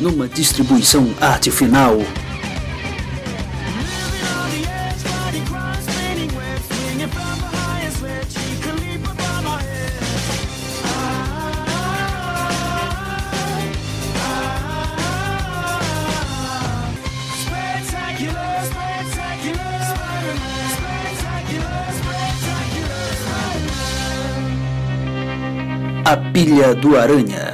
numa distribuição arte final. A Pilha do Aranha.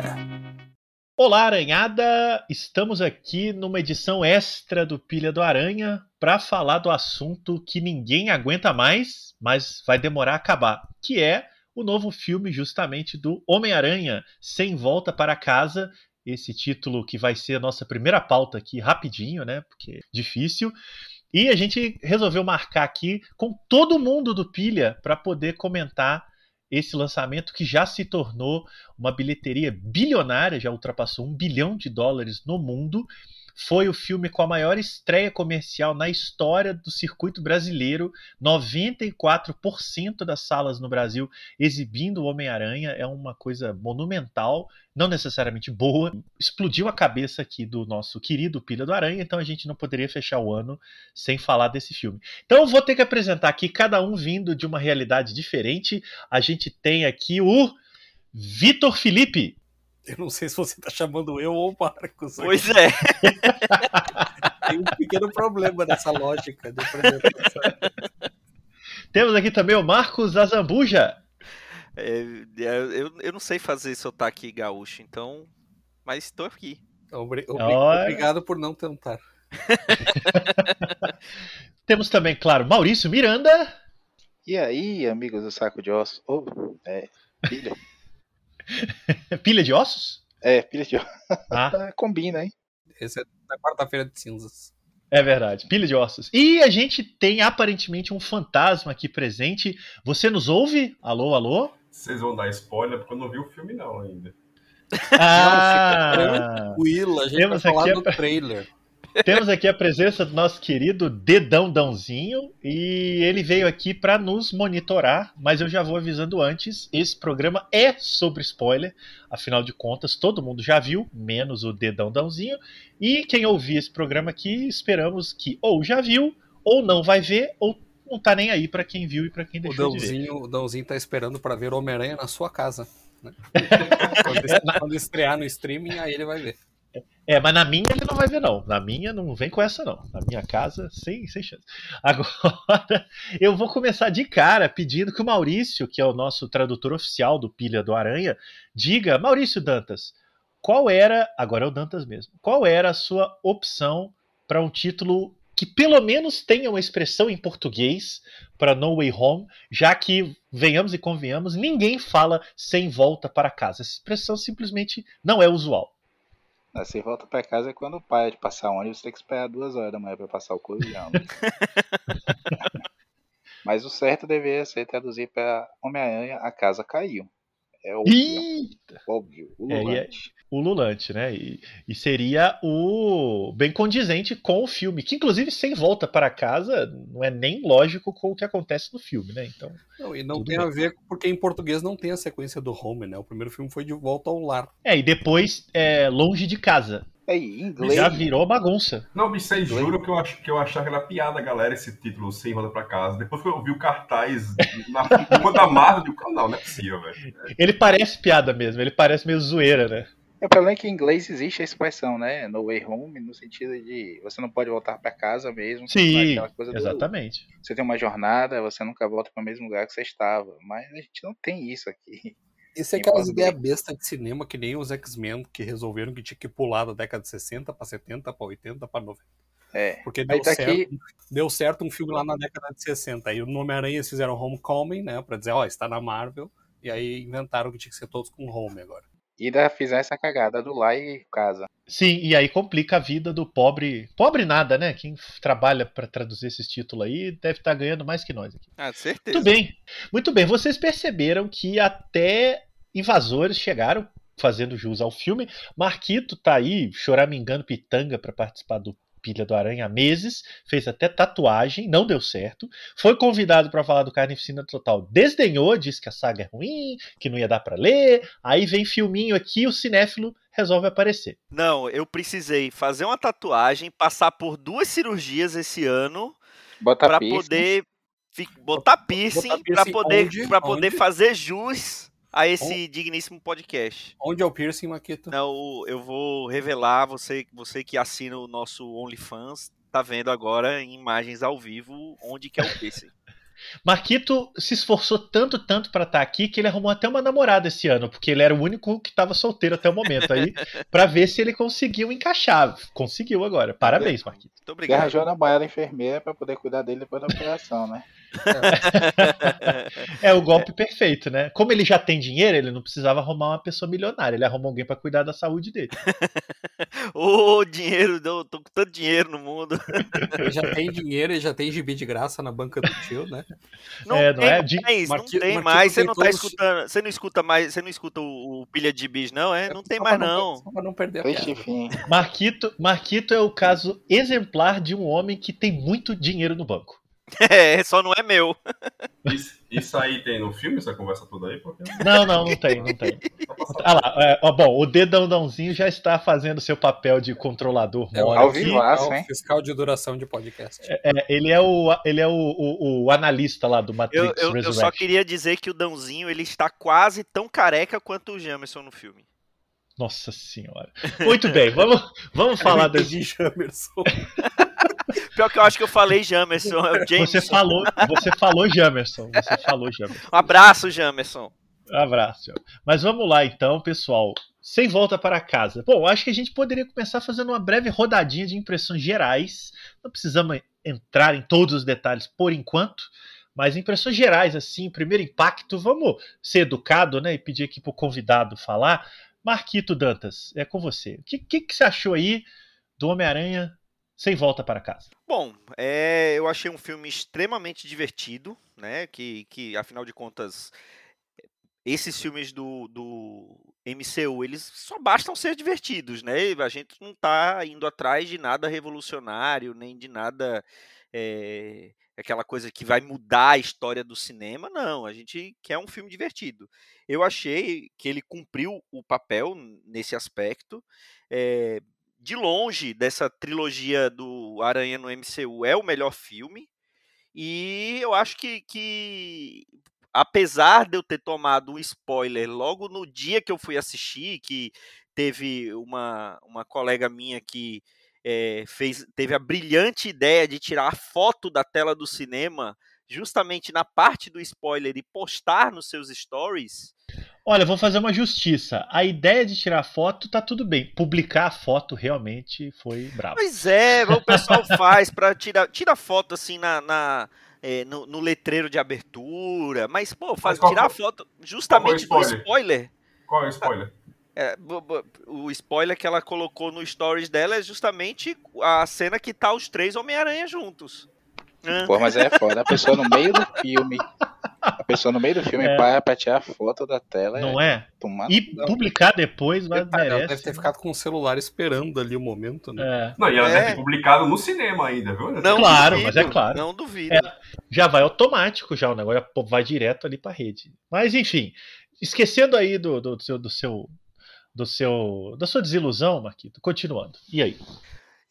Olá, Aranhada! Estamos aqui numa edição extra do Pilha do Aranha para falar do assunto que ninguém aguenta mais, mas vai demorar a acabar, que é o novo filme justamente do Homem-Aranha, Sem Volta para Casa, esse título que vai ser a nossa primeira pauta aqui rapidinho, né? Porque é difícil. E a gente resolveu marcar aqui com todo mundo do Pilha para poder comentar esse lançamento que já se tornou uma bilheteria bilionária, já ultrapassou um bilhão de dólares no mundo. Foi o filme com a maior estreia comercial na história do circuito brasileiro. 94% das salas no Brasil exibindo o Homem-Aranha. É uma coisa monumental, não necessariamente boa. Explodiu a cabeça aqui do nosso querido Pilha do Aranha, então a gente não poderia fechar o ano sem falar desse filme. Então vou ter que apresentar aqui cada um vindo de uma realidade diferente. A gente tem aqui o Vitor Felipe. Eu não sei se você tá chamando eu ou o Marcos. Pois é. Tem um pequeno problema nessa lógica de apresentação. Temos aqui também o Marcos Azambuja. É, eu, eu não sei fazer sotaque gaúcho, então. Mas estou aqui. Obri- obri- Olha. Obrigado por não tentar. Temos também, claro, Maurício Miranda. E aí, amigos do Saco de Ossos? Oh, é, pilha. Pilha de ossos? É, pilha de ossos. Ah, Combina, hein? Esse é da quarta-feira de cinzas. é verdade. Pilha de ossos. E a gente tem aparentemente um fantasma aqui presente. Você nos ouve? Alô, alô? Vocês vão dar spoiler porque eu não vi o filme não ainda. Ah, Tranquilo, a gente Temos vai falar aqui do trailer. Temos aqui a presença do nosso querido Dedão Dãozinho e ele veio aqui para nos monitorar, mas eu já vou avisando antes, esse programa é sobre spoiler, afinal de contas todo mundo já viu, menos o Dedão Dãozinho, e quem ouvir esse programa aqui, esperamos que ou já viu, ou não vai ver, ou não tá nem aí para quem viu e para quem O deixou de ver. Dãozinho, o Dãozinho tá esperando pra ver Homem-Aranha na sua casa. né? quando estrear no streaming, aí ele vai ver. É, mas na minha ele não vai ver, não. Na minha não vem com essa, não. Na minha casa, sem, sem chance. Agora, eu vou começar de cara pedindo que o Maurício, que é o nosso tradutor oficial do Pilha do Aranha, diga, Maurício Dantas, qual era, agora é o Dantas mesmo, qual era a sua opção para um título que pelo menos tenha uma expressão em português para No Way Home, já que, venhamos e convenhamos, ninguém fala sem volta para casa. Essa expressão simplesmente não é usual. Você volta pra casa é quando para de passar ônibus, você tem que esperar duas horas da manhã pra passar o corujão. né? Mas o certo deveria ser traduzir pra Homem-Aranha, a casa caiu. É óbvio, óbvio. O É, e é- Lulante. o Lulante, né? E, e seria o bem condizente com o filme, que inclusive sem volta para casa não é nem lógico com o que acontece no filme, né? Então, Não, e não tem bem. a ver porque em português não tem a sequência do Home, né? O primeiro filme foi de volta ao lar. é, e depois é longe de casa. É, em inglês. Já virou bagunça. Não, bicho, vocês juram que eu, ach, que eu achava que era piada, galera, esse título Sem Roda Pra Casa. Depois que eu vi o cartaz na rua da Marvel, eu digo, não, não é possível, velho. Ele parece piada mesmo, ele parece meio zoeira, né? É, o problema é que em inglês existe a expressão, né? No way home, no sentido de você não pode voltar pra casa mesmo. Sim, aquela coisa do- exatamente. Você tem uma jornada, você nunca volta para o mesmo lugar que você estava. Mas a gente não tem isso aqui. Isso é aquelas ideias bestas de cinema que nem os X-Men que resolveram que tinha que pular da década de 60 pra 70, pra 80, pra 90. É. Porque deu, tá certo, aqui- deu certo um filme lá na década de 60. Aí no Homem-Aranha eles fizeram Homecoming, né? Pra dizer, ó, está na Marvel. E aí inventaram que tinha que ser todos com Home agora. E ainda fizeram essa cagada do lá e casa. Sim, e aí complica a vida do pobre. Pobre nada, né? Quem trabalha para traduzir esses títulos aí deve estar ganhando mais que nós aqui. Ah, certeza. Muito bem. Muito bem. Vocês perceberam que até invasores chegaram fazendo jus ao filme. Marquito tá aí choramingando pitanga para participar do Pilha do Aranha há meses, fez até tatuagem, não deu certo. Foi convidado para falar do Carnificina Total, desdenhou, disse que a saga é ruim, que não ia dar para ler. Aí vem filminho aqui, o cinéfilo resolve aparecer. Não, eu precisei fazer uma tatuagem, passar por duas cirurgias esse ano piercing. poder botar piercing, piercing poder, pra poder fazer jus a esse digníssimo podcast. Onde é o piercing, Maquito? Não, eu vou revelar, você, você que assina o nosso OnlyFans, tá vendo agora em imagens ao vivo onde que é o piercing. Marquito se esforçou tanto, tanto pra estar aqui que ele arrumou até uma namorada esse ano, porque ele era o único que tava solteiro até o momento aí, pra ver se ele conseguiu encaixar. Conseguiu agora. Parabéns, Marquito. Muito Ele obrigado. arranjou a namorada enfermeira pra poder cuidar dele depois da operação, né? É o golpe perfeito, né? Como ele já tem dinheiro, ele não precisava arrumar uma pessoa milionária, ele arrumou alguém pra cuidar da saúde dele. Ô, dinheiro, eu tô com tanto dinheiro no mundo. Ele já tem dinheiro, ele já tem gibi de graça na banca do tio, né? Não É, não tem é? Mais, não Marqui- tem Marquito mais. Você tem não tá todos- escutando, você não escuta mais, você não escuta o, o pilha de bis, não, é? Não tem Só mais não. Só pra não perder a. Marquito, Marquito é o caso exemplar de um homem que tem muito dinheiro no banco. É, só não é meu. Isso, isso aí tem no filme, essa conversa toda aí? Porque Não, não, não tem, não tem. Ah lá, é, ó, bom, o dedãozãozinho já está fazendo seu papel de controlador É Ao aqui. vivaço, fiscal, hein? fiscal de duração de podcast. É, ele é o, ele é o, o- o analista lá do Matrix Eu, eu, eu só queria dizer que o Dãozinho ele está quase tão careca quanto o Jamerson no filme. Nossa senhora. Muito bem, vamos, vamos falar Eu desse. Jamerson. Pior que eu acho que eu falei Jamerson, é Jameson. Você falou, você falou Jamerson. Você falou Jamerson. Um abraço, Jamerson. Abraço. Mas vamos lá então, pessoal. Sem volta para casa. Bom, acho que a gente poderia começar fazendo uma breve rodadinha de impressões gerais. Não precisamos entrar em todos os detalhes por enquanto, mas impressões gerais, assim, primeiro impacto. Vamos ser educado, né? E pedir aqui para o convidado falar. Marquito Dantas, é com você. O que, que, que você achou aí do Homem-Aranha sem volta para casa? Bom, é, eu achei um filme extremamente divertido, né? Que, que afinal de contas, esses filmes do, do MCU, eles só bastam ser divertidos, né? A gente não tá indo atrás de nada revolucionário, nem de nada. é, aquela coisa que vai mudar a história do cinema, não. A gente quer um filme divertido. Eu achei que ele cumpriu o papel nesse aspecto. é, de longe dessa trilogia do Aranha no MCU é o melhor filme. E eu acho que, que apesar de eu ter tomado um spoiler logo no dia que eu fui assistir, que teve uma, uma colega minha que eh, fez, teve a brilhante ideia de tirar a foto da tela do cinema justamente na parte do spoiler e postar nos seus stories. Olha, vou fazer uma justiça. A ideia de tirar foto tá tudo bem. Publicar a foto realmente foi bravo. Pois é, o pessoal faz para tirar tira foto assim na, na eh, no, no letreiro de abertura, mas pô, faz qual tirar a foi- foto justamente do o spoiler. Qual é o spoiler? É, o spoiler que ela colocou no stories dela é justamente a cena que tá os três Homem-Aranha juntos. Hã? Pô, mas é foda. A pessoa no meio do filme. A pessoa no meio do filme É. para pra tirar foto da tela. Não é? Tomar E publicar depois mas Ela merece. deve ter ficado com o celular esperando ali o momento, né? É, Não, e ela É. deve ter publicado no cinema ainda, viu? Não Claro, duvido, mas é claro. Não duvido. É. já vai automático já o negócio, vai direto ali pra rede. Mas enfim, esquecendo aí do, do seu do seu do seu da sua desilusão, Marquito, continuando. E aí?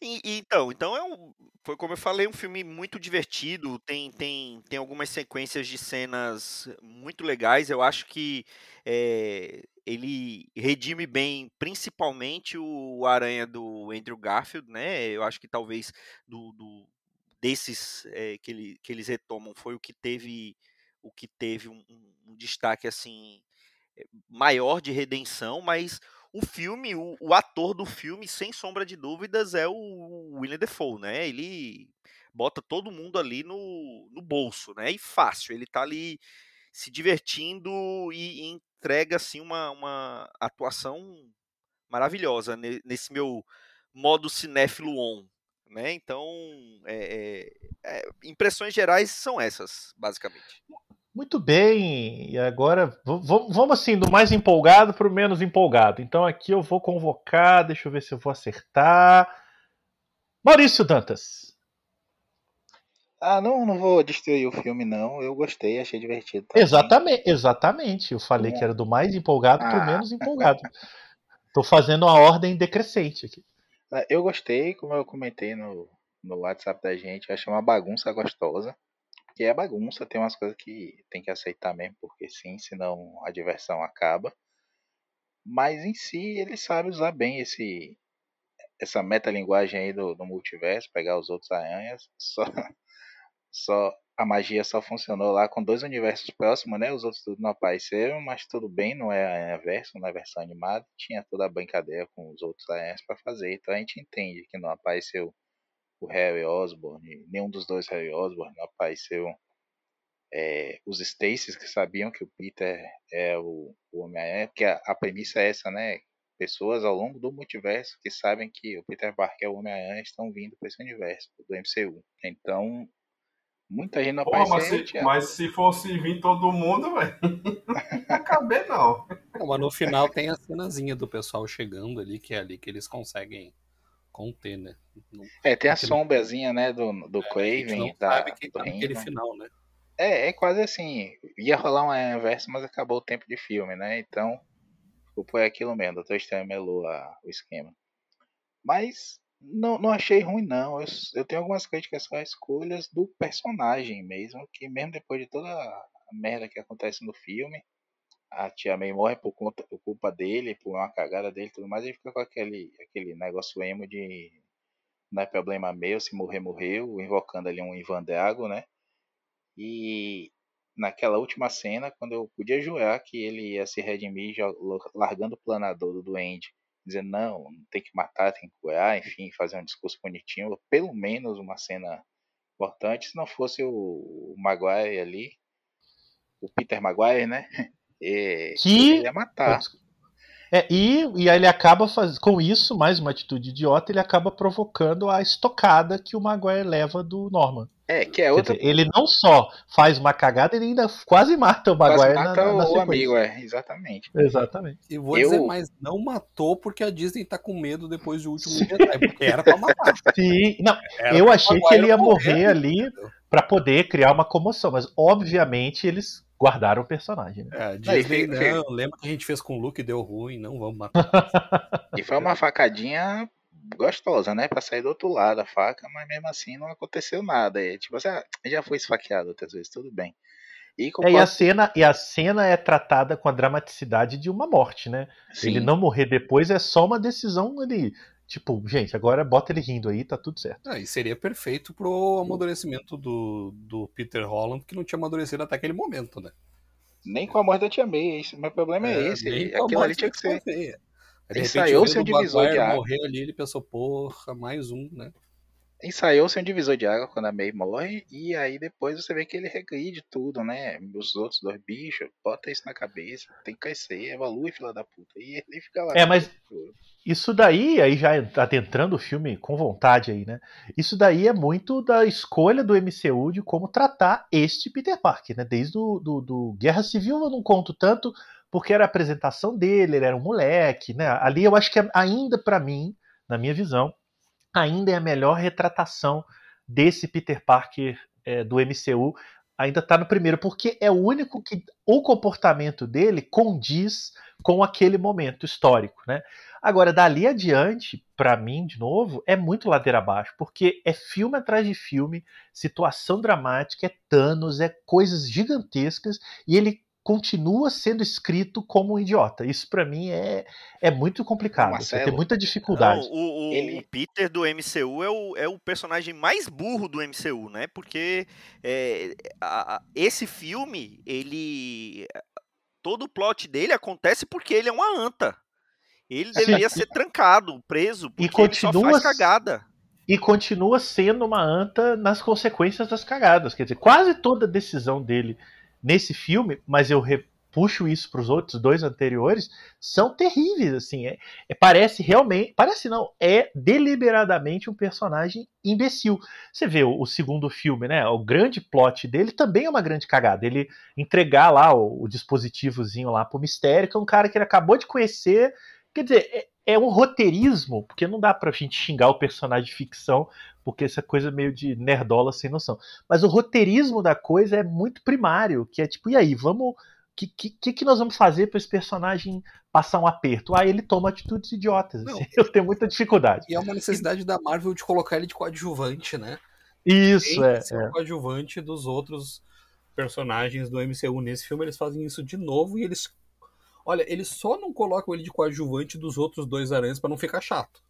E- e então, então é um, foi como eu falei, um filme muito divertido. Tem, tem, tem algumas sequências de cenas muito legais. Eu acho que é, ele redime bem, principalmente o Aranha do Andrew Garfield, né? Eu acho que talvez do, do- desses é, que, ele, que eles retomam foi o que teve o que teve um, um- destaque assim é, maior de redenção, mas o filme, o, o ator do filme, sem sombra de dúvidas, é o William Defoe, né? Ele bota todo mundo ali no, no bolso, né? E fácil, ele tá ali se divertindo e, e entrega, assim, uma, uma atuação maravilhosa ne- nesse meu modo cinéfilo on, né? Então, é- é- é, impressões gerais são essas, basicamente. Muito bem, e agora vamos assim, do mais empolgado para o menos empolgado. Então aqui eu vou convocar, deixa eu ver se eu vou acertar. Maurício Dantas. Ah, não, não vou destruir o filme, não. Eu gostei, achei divertido. também. Exatamente, exatamente. Eu falei que era do mais empolgado para o Ah. menos empolgado. Tô fazendo a ordem decrescente aqui. É, Eu gostei, como eu comentei no, no WhatsApp da gente, eu achei uma bagunça gostosa. Que é bagunça, tem umas coisas que tem que aceitar mesmo, porque sim, senão a diversão acaba. Mas em si, ele sabe usar bem esse essa metalinguagem aí do, do multiverso, pegar os outros aranhas. Só, só a magia só funcionou lá com dois universos próximos, né? Os outros tudo não apareceram, mas tudo bem, não é aranha verso, não é versão animada. Tinha toda a brincadeira com os outros aranhas para fazer. Então a gente entende que não apareceu o Harry Osborn, nenhum dos dois Harry Osborn, não apareceu é, os Stacies que sabiam que o Peter é o, o Homem-Aranha, porque a, a premissa é essa, né? Pessoas ao longo do multiverso que sabem que o Peter Parker é o Homem-Aranha estão vindo para esse universo do MCU. Então, muita gente não Porra, mas, apareceu. se, tinha- mas se fosse vir todo mundo, velho, não caber, não. Não, mas no final tem a cenazinha do pessoal chegando ali, que é ali que eles conseguem conter, né? Não, É, tem a sombrazinha, né, do, do gente Craven, não da, sabe quem tá naquele final, né? É, é quase assim. Ia rolar um Aranha verso, mas acabou o tempo de filme, né? Então, por aquilo mesmo. Doutor Estranho melou a- o esquema. Mas não, não achei ruim, não. Eu, eu tenho algumas críticas só às escolhas do personagem mesmo, que mesmo depois de toda a merda que acontece no filme, a tia May morre por, conta, por culpa dele, por uma cagada dele e tudo mais, ele fica com aquele, aquele negócio emo de não é problema meu, se morrer, morreu, invocando ali um Ivan né? E naquela última cena, quando eu podia jurar que ele ia se redimir largando o planador do duende, dizendo não, não tem que matar, tem que curar, enfim, fazer um discurso bonitinho, pelo menos uma cena importante, se não fosse o Maguire ali, o Peter Maguire, né? E, Que- ele ia matar. É, e, e aí ele acaba faz... com isso, mais uma atitude idiota, ele acaba provocando a estocada que o Maguire leva do Norman. É, que é outra dizer, ele não só faz uma cagada, ele ainda quase mata o quase Maguire na, mata na, na o sequência. amigo, é, exatamente. Exatamente. E vou Eu- dizer, mas não matou porque a Disney tá com medo depois do último Jedi, porque era pra matar. Sim, não, Era eu achei que ele ia morrer né? ali pra poder criar uma comoção, mas obviamente eles guardaram o personagem. Né? É, Não, Disney, fe- não, lembra que a gente fez com o Luke e deu ruim, não vamos matar. E foi uma facadinha gostosa, né? Pra sair do outro lado a faca, mas mesmo assim não aconteceu nada. E, tipo assim, ah, já foi esfaqueado outras vezes, tudo bem. E É, e, a cena, e a cena é tratada com a dramaticidade de uma morte, né? sim, Ele não morrer depois é só uma decisão ali. Tipo, gente, agora bota ele rindo aí, tá tudo certo. Ah, e seria perfeito pro amadurecimento do, do Peter Holland, que não tinha amadurecido até aquele momento, né? nem com a morte da Tia May. Esse, meu problema é, esse. com a Aquilo ali tinha que ser. May. Aí, um o divisor de água. morrer ali, ele pensou, porra, mais um, né? Ensaiou-se um divisor de água quando a May morre. E aí depois você vê que ele regride tudo, né? Os outros dois bichos, bota isso na cabeça. Tem que crescer, evolui, filha da puta. E ele fica lá. É, mas Isso daí, aí já adentrando o filme com vontade aí, né? Isso daí é muito da escolha do MCU de como tratar este Peter Parker, né? Desde o do, do Guerra Civil eu não conto tanto, porque era a apresentação dele, ele era um moleque, né? Ali eu acho que é ainda para mim, na minha visão, ainda é a melhor retratação desse Peter Parker é, do MCU. Ainda tá no primeiro, porque é o único que o comportamento dele condiz com aquele momento histórico, né? Agora, dali adiante, para mim, de novo, é muito ladeira abaixo, porque é filme atrás de filme, situação dramática, é Thanos, é coisas gigantescas, e ele continua sendo escrito como um idiota. Isso para mim é, é muito complicado. Marcelo, Você tem muita dificuldade. Não, o, o- Ele- o Peter do MCU é o, é o personagem mais burro do MCU, né? Porque é, a- a- esse filme, ele. Todo o plot dele acontece porque ele é uma anta. Ele Sim. deveria ser trancado, preso, porque ele só continua faz cagada. e continua sendo uma anta nas consequências das cagadas. Quer dizer, quase toda decisão dele nesse filme, mas eu repuxo isso para os outros dois anteriores, são terríveis. Assim, é, é- parece realmente, parece não, é deliberadamente um personagem imbecil. Você vê o, o segundo filme, né? O grande plot dele também é uma grande cagada. Ele entregar lá o, o dispositivozinho lá pro mistério, que é um cara que ele acabou de conhecer. Quer dizer, é, é um roteirismo, porque não dá pra gente xingar o personagem de ficção, porque essa coisa meio de nerdola sem noção. Mas o roteirismo da coisa é muito primário, que é tipo, e aí, vamos que, que, que nós vamos fazer para esse personagem passar um aperto? Ah, ele toma atitudes idiotas. Não. assim. Eu tenho muita dificuldade. E é uma necessidade da Marvel de colocar ele de coadjuvante, né? Isso, é. é. o coadjuvante dos outros personagens do MCU. Nesse filme eles fazem isso de novo e eles. Olha, eles só não colocam ele de coadjuvante dos outros dois aranhas pra não ficar chato.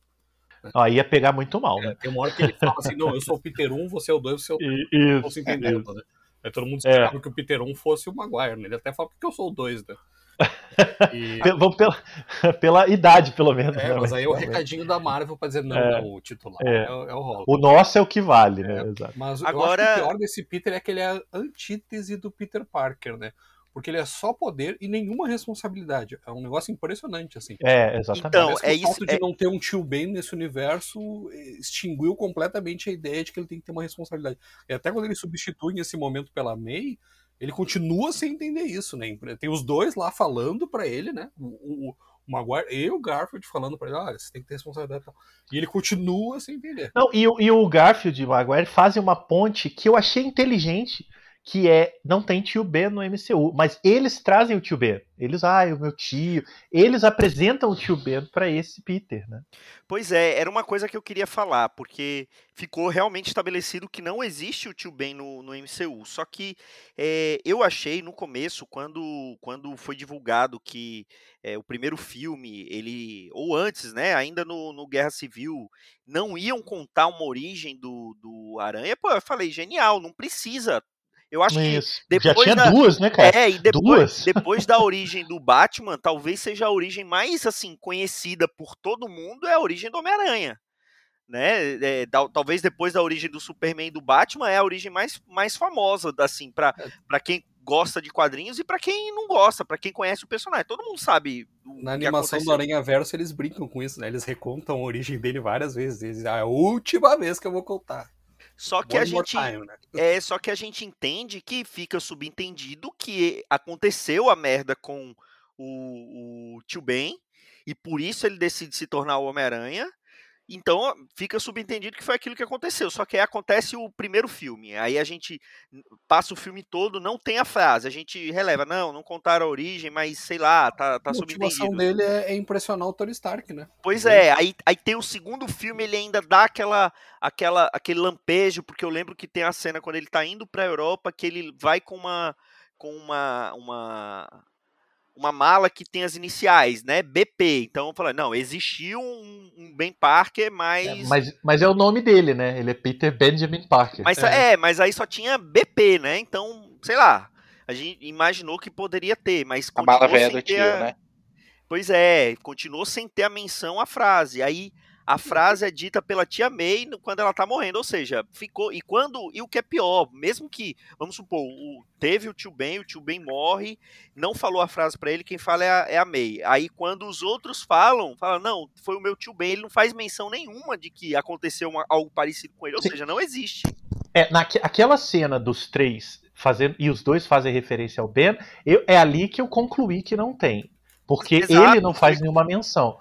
Ó, ia pegar muito mal, né? Tem uma hora que ele fala assim: não, eu sou o Peter 1, você é o 2, você é o 3. E- Não se Isso. entendendo, né? Aí todo mundo É. esperava que o Peter 1 fosse o Maguire, né? Ele até fala, por que eu sou o 2, né? E- Vamos pela, pela idade, pelo menos. É, né? mas aí é o recadinho da Marvel pra dizer, não, É. não, o titular É. é, o- é o Holland. O nosso é o que vale, né? Exato. Mas eu Agora- acho que o pior desse Peter é que ele é a antítese do Peter Parker, né? Porque ele é só poder e nenhuma responsabilidade. É um negócio impressionante, assim. É, exatamente. Então, é o fato isso- de é- não ter um tio Ben nesse universo eh, extinguiu completamente a ideia de que ele tem que ter uma responsabilidade. E até quando ele substitui nesse momento pela May, ele continua sem entender isso, né? Tem os dois lá falando pra ele, né? O, o, o Maguire e o Garfield falando pra ele, olha, você tem que ter responsabilidade e tal. E ele continua sem entender. Não, e, o- e o Garfield e o Maguire fazem uma ponte que eu achei inteligente, que é, não tem tio Ben no MCU, mas eles trazem o tio Ben. Eles, ah, é o meu tio. Eles apresentam o tio Ben pra esse Peter, né? Pois é, era uma coisa que eu queria falar, porque ficou realmente estabelecido que não existe o tio Ben no, no MCU. Só que é, eu achei no começo, quando, quando foi divulgado que é, o primeiro filme, ele. Ou antes, né? Ainda no, no Guerra Civil, não iam contar uma origem do, do Aranha, pô, eu falei, genial, não precisa. Eu acho que Isso. Já depois tinha da- duas, né, cara? é, e depois, Duas. depois da origem do Batman, talvez seja a origem mais assim conhecida por todo mundo é a origem do Homem-Aranha. Né? É, tal- talvez depois da origem do Superman e do Batman é a origem mais, mais famosa assim para para quem gosta de quadrinhos e para quem não gosta, para quem conhece o personagem. Todo mundo sabe o Na que animação do. Aranha Verso, eles brincam com isso, né? Eles recontam a origem dele várias vezes. Eles dizem, "Ah, é a última vez que eu vou contar. Só que a One more gente time, né? É, só que a gente entende que fica subentendido que aconteceu a merda com o, o tio Ben, e por isso ele decide se tornar o Homem-Aranha. Então fica subentendido que foi aquilo que aconteceu. Só que aí acontece o primeiro filme. Aí a gente passa o filme todo, não tem a frase. A gente releva, não, não contaram a origem, mas sei lá, tá, tá a motivação subentendido. dele é, é impressionar o Tony Stark, né? Pois é, aí, aí tem o segundo filme, ele ainda dá aquela, aquela, aquele lampejo, porque eu lembro que tem a cena quando ele tá indo pra Europa, que ele vai com uma com uma, uma, uma mala que tem as iniciais, né? BP. Então eu falei, não, existiu um, um Ben Parker, mas. É, mas, mas é o nome dele, né? Ele é Peter Benjamin Parker. mas é. é. mas aí só tinha BP, né? Então, sei lá. A gente imaginou que poderia ter, mas A mala velha do tio, a- né? Pois é, continuou sem ter a menção à frase. Aí a frase é dita pela tia May quando ela tá morrendo, ou seja, ficou. E quando. E o que é pior, mesmo que, vamos supor, o- teve o tio Ben, o tio Ben morre, não falou a frase pra ele, quem fala é a, é a May. Aí quando os outros falam, fala, não, foi o meu tio Ben, ele não faz menção nenhuma de que aconteceu uma- algo parecido com ele, ou Sim. seja, não existe. É, naque- aquela cena dos três fazendo e os dois fazem referência ao Ben, eu- é ali que eu concluí que não tem. Porque Exato, ele não faz nenhuma menção.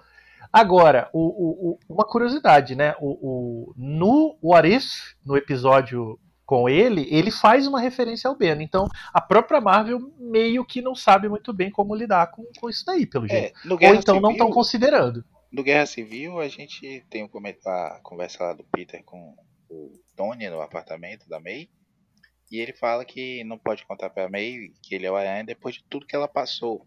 Agora, o- o- o- uma curiosidade, né? O, no What If, no episódio com ele, ele faz uma referência ao Ben. Então, a própria Marvel meio que não sabe muito bem como lidar com, com isso daí, pelo jeito. É, no Ou então não estão Civil- considerando. No Guerra Civil, a gente tem um a conversa lá do Peter com o Tony no apartamento da May. E ele fala que não pode contar pra May que ele é o Aranha depois de tudo que ela passou.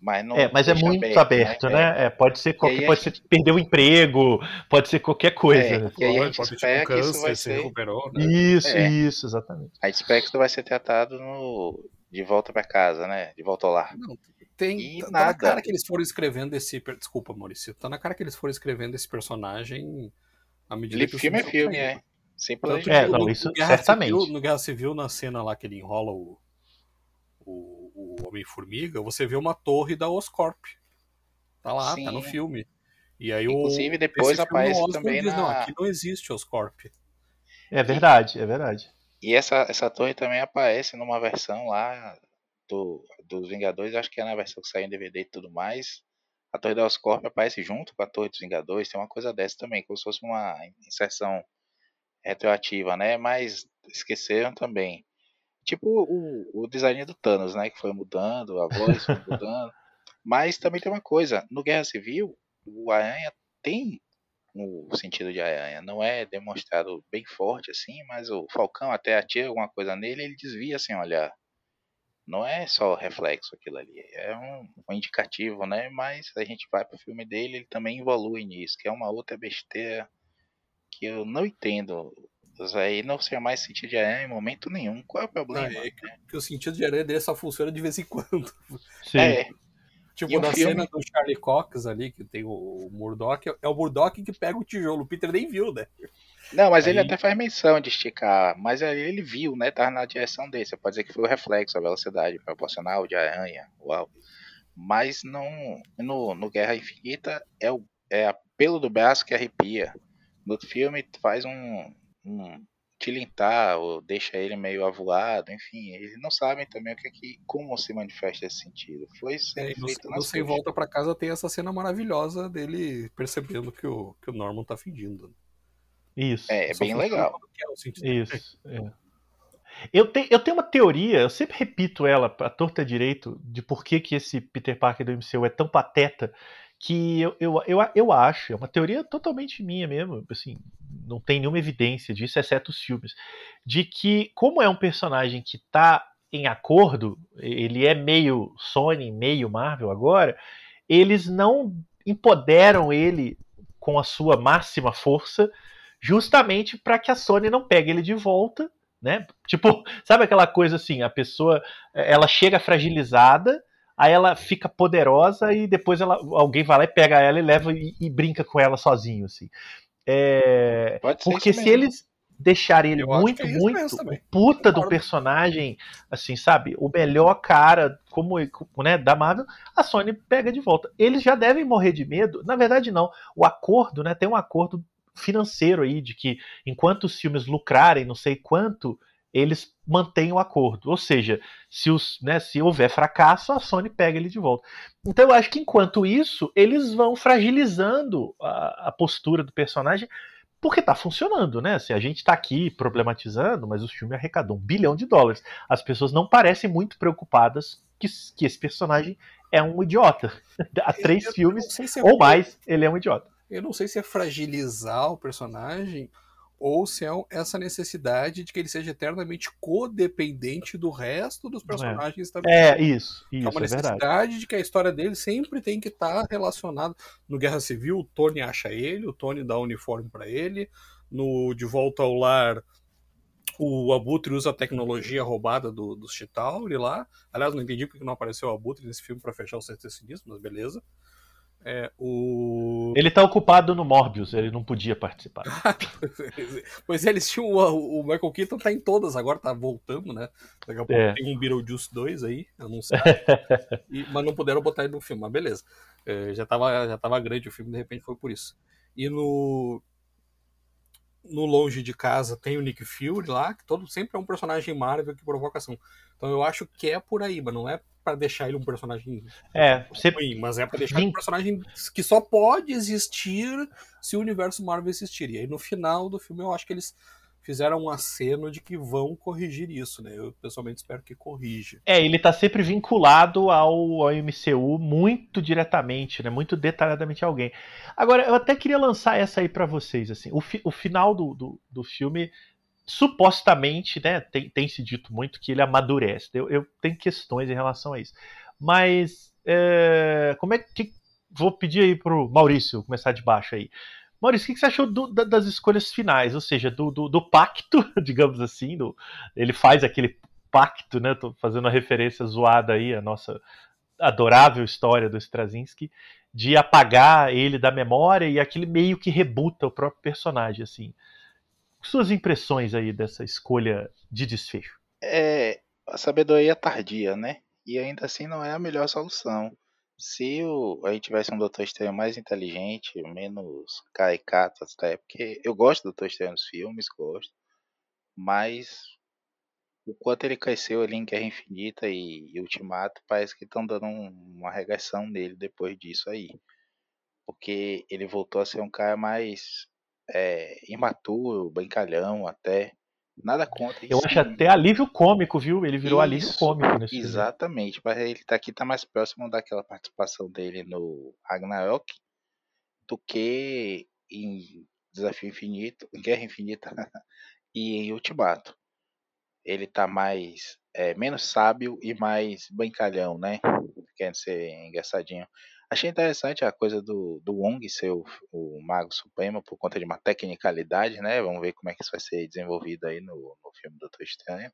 Mas não É, mas é muito aberto, né? É, pode ser qualquer, pode ser perder o emprego, pode ser qualquer coisa. É, né? E aí a Pode, gente pode espera tipo que isso câncer, vai se ser. recuperou, né? Isso, É. isso, exatamente. A gente espera que isso vai ser tratado no. De volta pra casa, né? De volta ao lar. Não, tem, E tá, tá nada. na cara que eles foram escrevendo esse. per- Desculpa, Maurício. Tá na cara que eles foram escrevendo esse personagem à medida Ele que o filme é filme, é. Sem planejamento. É, não, no- isso no Guerra certamente. Civil, no Guerra Civil, na cena lá que ele enrola o, o Homem-Formiga, você vê uma torre da Oscorp. Tá lá, tá no Sim. filme. E aí o. Inclusive, depois esse filme, aparece o também diz, Não, na- aqui não existe Oscorp. É verdade, é verdade. E essa, essa torre também aparece numa versão lá do, dos Vingadores, acho que é na versão que saiu em DVD e tudo mais. A torre da Oscorp aparece junto com a torre dos Vingadores, tem uma coisa dessa também, como se fosse uma inserção retroativa, né? Mas esqueceram também. Tipo o, o design do Thanos, né? Que foi mudando, a voz foi mudando. Mas também tem uma coisa, no Guerra Civil, o Aranha tem o sentido de aranha. Não é demonstrado bem forte assim, mas o Falcão até atira alguma coisa nele ele desvia sem olhar. Não é só reflexo aquilo ali, é um, um indicativo, né? Mas a gente vai pro filme dele, ele também evolui nisso, que é uma outra besteira que eu não entendo. Aí não ser mais sentido de aranha em momento nenhum. Qual é o problema? Ah, é que, que o sentido de aranha dele só funciona de vez em quando. Sim. É, Tipo, E o na filme? cena do Charlie Cox ali, que tem o, Murdoch, é o Murdoch que pega o tijolo. O Peter nem viu, né? Não, mas ele Aí- até faz menção de esticar, mas aí ele viu, né? Tava na direção dele. Você pode dizer que foi o reflexo, a velocidade proporcional de aranha, uau. Mas não, no, no Guerra Infinita é o é a pelo do braço que arrepia. No filme faz um, um tilintar ou deixa ele meio avoado, enfim, eles não sabem também o que é que como se manifesta esse sentido. Foi É, sendo feito no Sem coxas. Volta pra Casa tem essa cena maravilhosa dele percebendo que o, que o Norman tá fingindo. Isso. É, é bem legal. sentido. Isso. é. Eu, tenho, eu tenho uma teoria, eu sempre repito ela pra torta direito, de por que, que esse Peter Parker do MCU é tão pateta, que eu, eu, eu, eu acho, é uma teoria totalmente minha mesmo, assim, não tem nenhuma evidência disso, exceto os filmes, de que, como é um personagem que tá em acordo, ele é meio Sony, meio Marvel agora, eles não empoderam ele com a sua máxima força, justamente para que a Sony não pegue ele de volta, né? Tipo, sabe aquela coisa assim, a pessoa ela chega fragilizada, aí ela fica poderosa e depois ela, alguém vai lá e pega ela e leva e, e brinca com ela sozinho, assim. É, Pode ser porque se mesmo. eles deixarem ele Eu muito, é muito puta do personagem, assim, sabe? O melhor cara, como, né, da Marvel, a Sony pega de volta. Eles já devem morrer de medo. Na verdade, não. O acordo, né? Tem um acordo financeiro aí de que enquanto os filmes lucrarem não sei quanto, eles mantêm o acordo. Ou seja, se, os, né, se houver fracasso, a Sony pega ele de volta. Então eu acho que enquanto isso, eles vão fragilizando a, a postura do personagem, porque tá funcionando, né? Se a gente tá aqui problematizando, mas o filme arrecadou um bilhão de dólares. As pessoas não parecem muito preocupadas que, que esse personagem é um idiota. Há três Eu- eu filmes sei se é ou mais, ele é um idiota. Eu não sei se é fragilizar o personagem ou se é essa necessidade de que ele seja eternamente codependente do resto dos personagens também. É, isso, É isso, uma é verdade. necessidade de que a história dele sempre tem que estar relacionada. No Guerra Civil, o Tony acha ele, o Tony dá o uniforme pra ele. No De Volta ao Lar, o Abutre usa a tecnologia roubada do, do Chitauri lá. Aliás, não entendi porque não apareceu o Abutre nesse filme pra fechar o Sexto Sinistro, mas beleza. É, o... Ele tá ocupado no Morbius, ele não podia participar. pois é, eles tinham o, o Michael Keaton tá em todas, agora tá voltando, né? Daqui a pouco É. tem um Beetlejuice 2 aí, anunciado. E- mas não puderam botar ele no filme, mas beleza. É, já, tava, já tava grande o filme, de repente foi por isso. E no. No Longe de Casa tem o Nick Fury lá, que todo, sempre é um personagem Marvel que provoca ação. Então eu acho que é por aí, mas não é pra deixar ele um personagem É, você ruim, mas é pra deixar um personagem que só pode existir se o universo Marvel existir. E aí no final do filme eu acho que eles fizeram um aceno de que vão corrigir isso, né? Eu pessoalmente espero que corrija. É, ele tá sempre vinculado ao, ao MCU muito diretamente, né? Muito detalhadamente a alguém. Agora, eu até queria lançar essa aí pra vocês, assim. O, fi- o final do, do, do filme, supostamente, né? Tem, tem se dito muito que ele amadurece. Eu, eu tenho questões em relação a isso. Mas, é, como é que... Vou pedir aí pro Maurício começar de baixo aí. Maurício, o que você achou do- da- das escolhas finais? Ou seja, do, do, do pacto, digamos assim, ele faz aquele pacto, né? Tô fazendo uma referência zoada aí à nossa adorável história do Straczynski, de apagar ele da memória e aquele meio que rebuta o próprio personagem, assim. Suas impressões aí dessa escolha de desfecho? É a sabedoria tardia, né? E ainda assim não é a melhor solução. Se o, a gente tivesse um Doutor Estranho mais inteligente, menos caricato até, porque eu gosto do Doutor Estranho nos filmes, gosto, mas o quanto ele cresceu ali em Guerra Infinita e, e Ultimato, parece que estão dando um- uma regressão nele depois disso aí. Porque ele voltou a ser um cara mais é, imaturo, brincalhão até. Nada contra. Eu isso acho até alívio cômico, viu? Ele virou alívio Isso, cômico nesse filme. Exatamente, mas ele tá aqui tá mais próximo daquela participação dele no Ragnarok do que em Desafio Infinito, Guerra Infinita e em Ultimato. Ele tá mais é, menos sábio e mais brincalhão, né? Querendo ser engraçadinho. Achei interessante a coisa do, do Wong ser o, o Mago Supremo por conta de uma tecnicalidade, né? Vamos ver como é que isso vai ser desenvolvido aí no, no filme Doutor Estranho.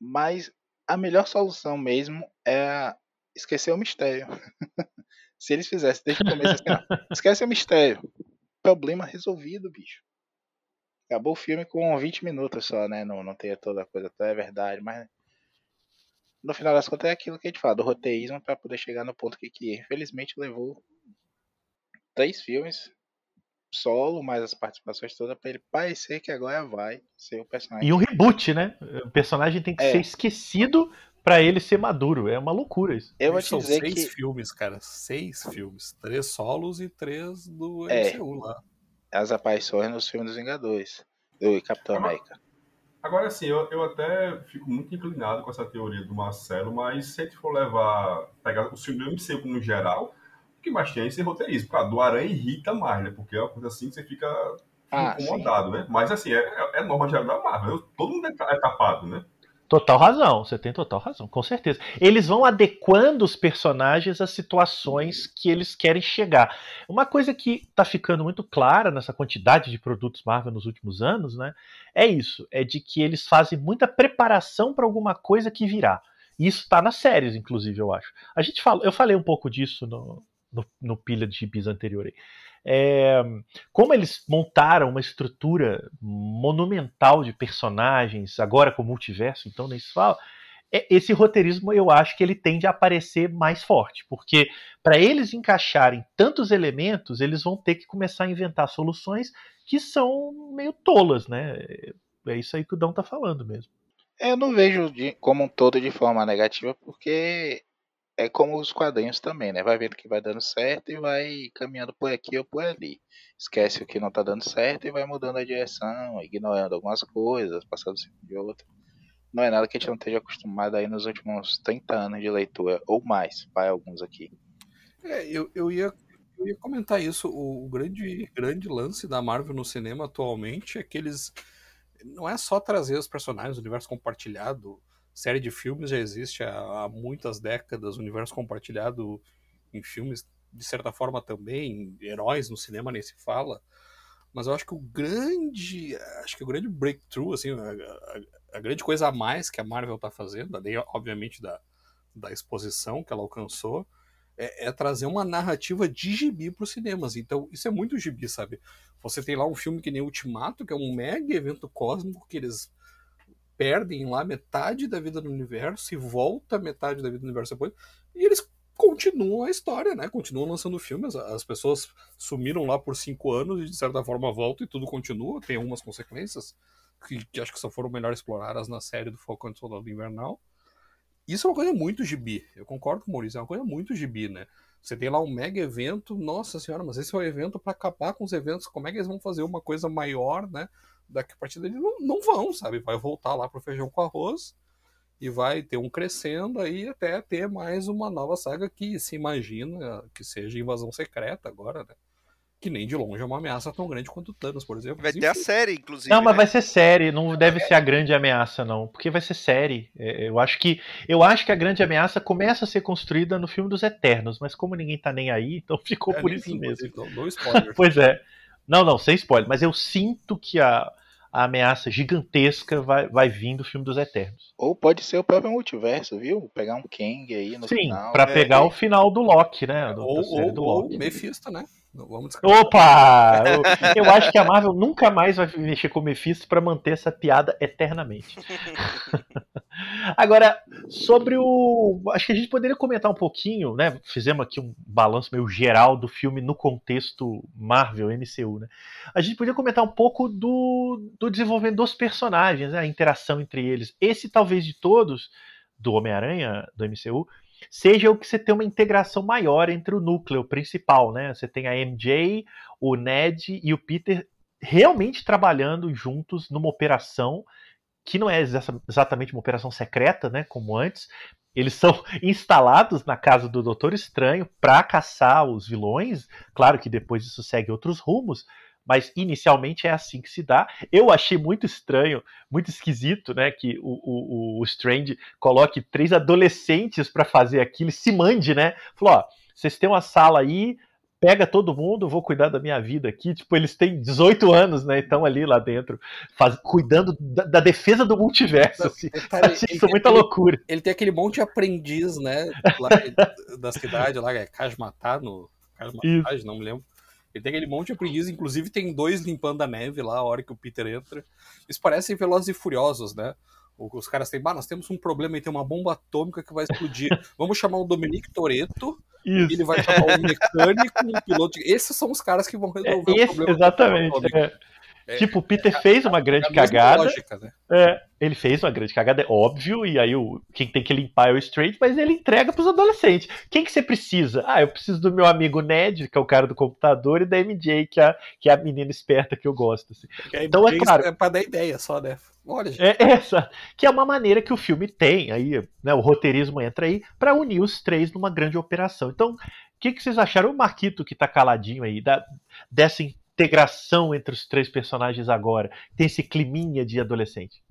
Mas a melhor solução mesmo é esquecer o mistério. Se eles fizessem desde o começo assim, ó, esquece o mistério. Problema resolvido, bicho. Acabou o filme com 20 minutos só, né? Não, não tem toda a coisa, até é verdade, mas no final das contas é aquilo que a gente fala, do roteirismo para poder chegar no ponto que, que infelizmente levou três filmes solo, mais as participações todas, para ele parecer que agora vai ser o personagem. E um reboot, né? O personagem tem que É. ser esquecido pra ele ser maduro. É uma loucura isso. Eu vou te São dizer seis que filmes, cara. Seis filmes. Três solos e três do É. MCU lá. as aparições nos filmes dos Vingadores, do Capitão América. Agora, assim, eu, eu até fico muito inclinado com essa teoria do Marcelo, mas se a gente for levar, pegar o filme do MCU no geral, o que mais tem é esse roteirismo. Cara, do Aranha irrita mais, né? Porque é uma coisa assim que você fica Ah, incomodado, né? Mas, assim, é, é norma geral da Marvel. Todo mundo é é tapado, né? Total razão, você tem total razão, com certeza. Eles vão adequando os personagens às situações que eles querem chegar. Uma coisa que tá ficando muito clara nessa quantidade de produtos Marvel nos últimos anos, né? É isso, é de que eles fazem muita preparação para alguma coisa que virá. Isso tá nas séries, inclusive, eu acho. A gente fala, eu falei um pouco disso no, no, no pilha de gibis anterior aí. É, como eles montaram uma estrutura monumental de personagens, agora com o multiverso, então nem se fala, é- esse roteirismo eu acho que ele tende a aparecer mais forte, porque para eles encaixarem tantos elementos, eles vão ter que começar a inventar soluções que são meio tolas, né? É isso aí que o Dão tá falando mesmo. Eu não vejo de- como um todo de forma negativa, porque é como os quadrinhos também, né? Vai vendo que vai dando certo e vai caminhando por aqui ou por ali. Esquece o que não tá dando certo e vai mudando a direção, ignorando algumas coisas, passando de outra. Não é nada que a gente não esteja acostumado aí nos últimos 30 anos de leitura, ou mais, para alguns aqui. É, eu, eu, ia, eu ia comentar isso. O, o grande, grande lance da Marvel no cinema atualmente é que eles. Não é só trazer os personagens, o universo compartilhado. Série de filmes já existe há, há muitas décadas, universo compartilhado em filmes, de certa forma também, heróis no cinema nem se fala. Mas eu acho que o grande. Acho que o grande breakthrough, assim, a, a- a grande coisa a mais que a Marvel tá fazendo, além, obviamente, da, da exposição que ela alcançou, é, é trazer uma narrativa de gibi para os cinemas. Então, isso é muito gibi, sabe? Você tem lá um filme que nem Ultimato, que é um mega evento cósmico que eles perdem lá metade da vida do universo e volta metade da vida do universo depois, e eles continuam a história, né? Continuam lançando filmes. As pessoas sumiram lá por cinco anos e de certa forma voltam e tudo continua. Tem algumas consequências que, que acho que só foram melhor exploradas na série do Falcão e Soldado Invernal. Isso é uma coisa muito gibi. Eu concordo com o Maurício, é uma coisa muito gibi, né? Você tem lá um mega evento, nossa senhora, mas esse é o evento para acabar com os eventos. Como é que eles vão fazer uma coisa maior, né? Daqui a partir dele não, não vão, sabe? Vai voltar lá pro feijão com arroz e vai ter um crescendo aí até ter mais uma nova saga que se imagina que seja invasão secreta agora, né? Que nem de longe é uma ameaça tão grande quanto o Thanos, por exemplo. Vai ter a série, inclusive. Não, mas né? vai ser série, não deve ser a grande ameaça, não. Porque vai ser série. É, Eu acho que eu acho que a grande ameaça começa a ser construída no filme dos Eternos, mas como ninguém tá nem aí, então ficou é, por isso vi, mesmo. inclusive, Não, não spoiler. Pois é. Não, não, sem spoiler, mas eu sinto que a, a ameaça gigantesca vai, vai vir do filme dos Eternos. Ou pode ser o próprio multiverso, viu? Pegar um Kang aí no Sim, final. pra é, pegar é. o final do Loki, né? do- ou, ou, do ou Loki. Mephisto, né? Não vamos descartar. Opa! Eu, eu acho que a Marvel nunca mais vai mexer com o Mephisto pra manter essa piada eternamente. Agora, sobre o. Acho que a gente poderia comentar um pouquinho, né? Fizemos aqui um balanço meio geral do filme no contexto Marvel, MCU, né? A gente podia comentar um pouco do, do desenvolvimento dos personagens, né? a interação entre eles. Esse, talvez, de todos, do Homem-Aranha, do MCU, seja o que você tem uma integração maior entre o núcleo principal, né? Você tem a MJ, o Ned e o Peter realmente trabalhando juntos numa operação que não é exatamente uma operação secreta, né, como antes. Eles são instalados na casa do Doutor Estranho para caçar os vilões. Claro que depois isso segue outros rumos, mas inicialmente é assim que se dá. Eu achei muito estranho, muito esquisito, né, que o, o, o Strange coloque três adolescentes para fazer aquilo, se mande, né? Falou, ó, vocês têm uma sala aí, pega todo mundo, vou cuidar da minha vida aqui. Tipo, eles têm 18 anos, né? Estão ali lá dentro, faz, cuidando da, da, defesa do multiverso. Assim. Cara, isso é muita ele, loucura. Ele tem aquele monte de aprendiz, né? Lá, da cidade, lá, é Kasmatá, no. Kasmatá, não me lembro. Ele tem aquele monte de aprendiz, inclusive tem dois limpando a neve lá, a hora que o Peter entra. Eles parecem velozes e furiosos, né? Os caras têm, bah, nós temos um problema e tem uma bomba atômica que vai explodir. Vamos chamar o Dominique Toretto isso. Ele vai chamar um mecânico, um piloto. Esses são os caras que vão resolver Esse, o problema. Exatamente. É. É, tipo, o Peter é, fez uma grande cagada. Lógica, né? é, ele fez uma grande cagada, é óbvio, e aí o, quem tem que limpar é o Strange, mas ele entrega pros adolescentes. Quem que você precisa? Ah, eu preciso do meu amigo Ned, que é o cara do computador, e da MJ, que é, que é a menina esperta que eu gosto. Assim. Então é claro. É pra dar ideia só, né? Olha, gente. É essa, que é uma maneira que o filme tem, aí, né, o roteirismo entra aí, para unir os três numa grande operação. Então, o que, que vocês acharam? O Marquito que tá caladinho aí, da, dessa integração entre os três personagens agora? Tem esse climinha de adolescente.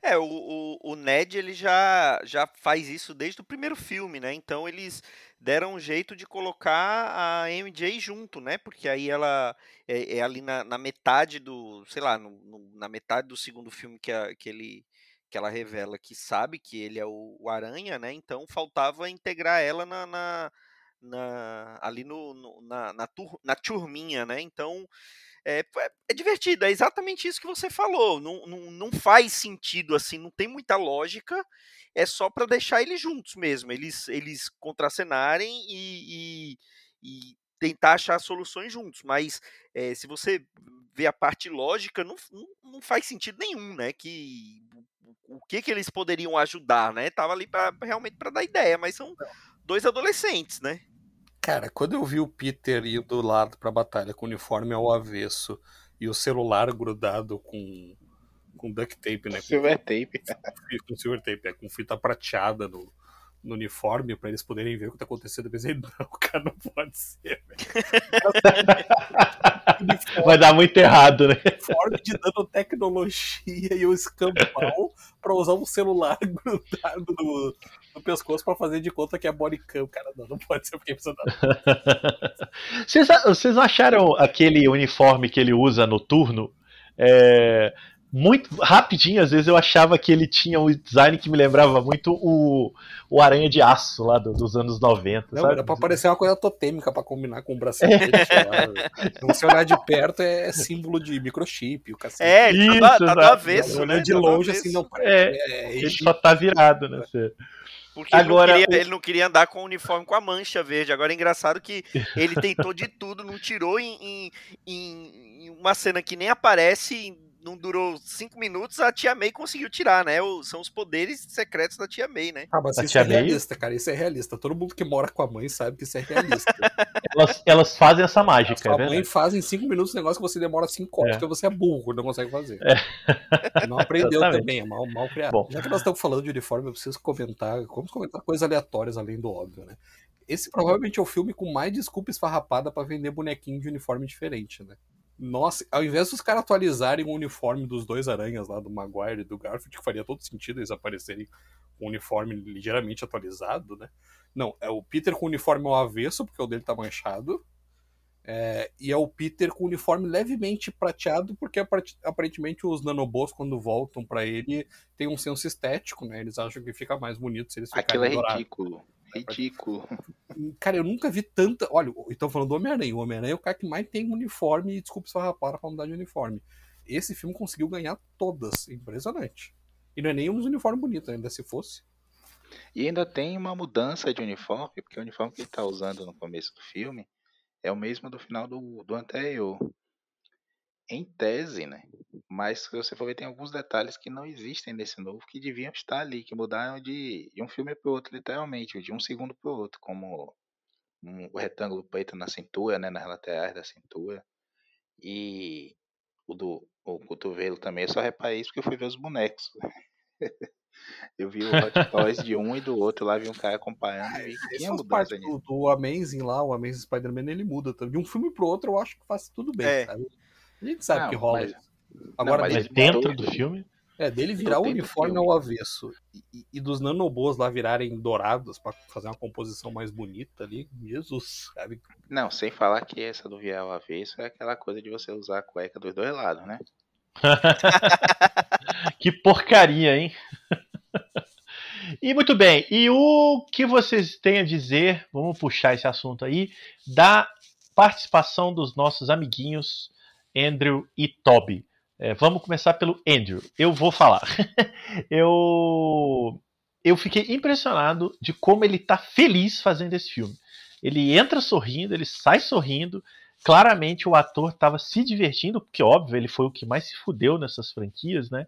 É, o, o, o, Ned ele já, já faz isso desde o primeiro filme, né? Então eles deram um jeito de colocar a MJ junto, né? Porque aí ela é, é ali na, na, metade do, sei lá, no, no, na metade do segundo filme que, a, que ele que ela revela que sabe que ele é o, o Aranha, né? Então faltava integrar ela na, na na, ali no, no na, na, tur, na turminha, né? Então é, é, é, divertido, é exatamente isso que você falou. Não, não, não faz sentido assim, não tem muita lógica. É só para deixar eles juntos mesmo, eles, eles contracenarem e, e, e tentar achar soluções juntos. Mas é, se você vê a parte lógica, não, não, não faz sentido nenhum, né? Que o que que eles poderiam ajudar, né? Tava ali pra, realmente para dar ideia, mas são dois adolescentes, né? Cara, quando eu vi o Peter indo do lado pra batalha com o uniforme ao avesso e o celular grudado com, com duct tape, né? Silver tape. Com, silver tape, é, com fita prateada no, no uniforme para eles poderem ver o que tá acontecendo. Eu pensei, não, cara, não pode ser. Vai dar muito errado, né? Uniforme de nanotecnologia e o escampau para usar um celular grudado no, no pescoço para fazer de conta que é body cam. Cara, não, não pode ser porque precisa dar. vocês, vocês acharam aquele uniforme que ele usa noturno? É, muito rapidinho, às vezes eu achava que ele tinha um design que me lembrava muito o, o Aranha de Aço lá do, dos anos 90. Não, sabe? era pra parecer uma coisa totêmica pra combinar com o bracelete. É. Se olhar de perto é símbolo de microchip, o cacete. É, Isso, tá, tá do avesso, né? De longe, assim, não é, é, ele só tá virado, né? Porque agora, ele não, queria, ele não, queria, andar com o uniforme com a mancha verde. Agora é engraçado que ele tentou de tudo, não tirou em, em, em uma cena que nem aparece não durou cinco minutos, a Tia May conseguiu tirar, né? O, são os poderes secretos da Tia May, né? Ah, mas a isso é realista, cara. Isso é realista. Todo mundo que mora com a mãe sabe que isso é realista. elas, elas fazem essa mágica, A é mãe faz em cinco minutos um negócio que você demora cinco horas, é. porque você é burro, não consegue fazer. É. Não aprendeu também, é mal, mal criado. Bom. Já que nós estamos falando de uniforme, eu preciso comentar, vamos comentar coisas aleatórias além do óbvio, né? Esse provavelmente é o filme com mais desculpa esfarrapada para vender bonequinho de uniforme diferente, né? Nossa, ao invés dos caras atualizarem o uniforme dos dois aranhas lá, do Maguire e do Garfield, que faria todo sentido eles aparecerem com o uniforme ligeiramente atualizado, né? Não, é o Peter com o uniforme ao avesso, porque o dele tá manchado. É, e é o Peter com o uniforme levemente prateado, porque aparentemente os nanobos, quando voltam para ele, tem um senso estético, né? Eles acham que fica mais bonito se eles ficarem Aquilo é ridículo. Ridículo. Cara, eu nunca vi tanta. Olha, então falando do Homem-Aranha. O Homem-Aranha é o cara que mais tem uniforme e desculpa só rapara pra mudar de uniforme. Esse filme conseguiu ganhar todas. Impressionante. E não é nem um uniforme bonito, ainda se fosse. E ainda tem uma mudança de uniforme, porque o uniforme que ele tá usando no começo do filme é o mesmo do final do, do anterior em tese, né? Mas se você for ver, tem alguns detalhes que não existem nesse novo que deviam estar ali, que mudaram de, de um filme para outro, literalmente, de um segundo para o outro, como um, o retângulo preto na cintura, né? Nas laterais da cintura. E o do o cotovelo também. Eu só reparei isso porque eu fui ver os bonecos. Eu vi o Hot Toys de um e do outro lá, vi um cara acompanhando e vi que do, do Amazing lá, o Amazing Spider-Man, ele muda. também. De um filme pro outro, eu acho que faz tudo bem, É. sabe? A gente sabe Não, que rola mas- isso. Agora, mas Mas dentro mudou. do filme. é, dele virar o uniforme ao avesso e, e- dos nanobos lá virarem dourados pra fazer uma composição mais bonita ali, Jesus, sabe? Não, sem falar que essa do virar ao avesso é aquela coisa de você usar a cueca dos dois lados, né? que porcaria, hein? e muito bem, e o que vocês têm a dizer, vamos puxar esse assunto aí, da participação dos nossos amiguinhos Andrew e Toby. É, vamos começar pelo Andrew. Eu vou falar. eu eu fiquei impressionado de como ele tá feliz fazendo esse filme. Ele entra sorrindo, ele sai sorrindo. Claramente o ator estava se divertindo, porque óbvio, ele foi o que mais se fudeu nessas franquias, né?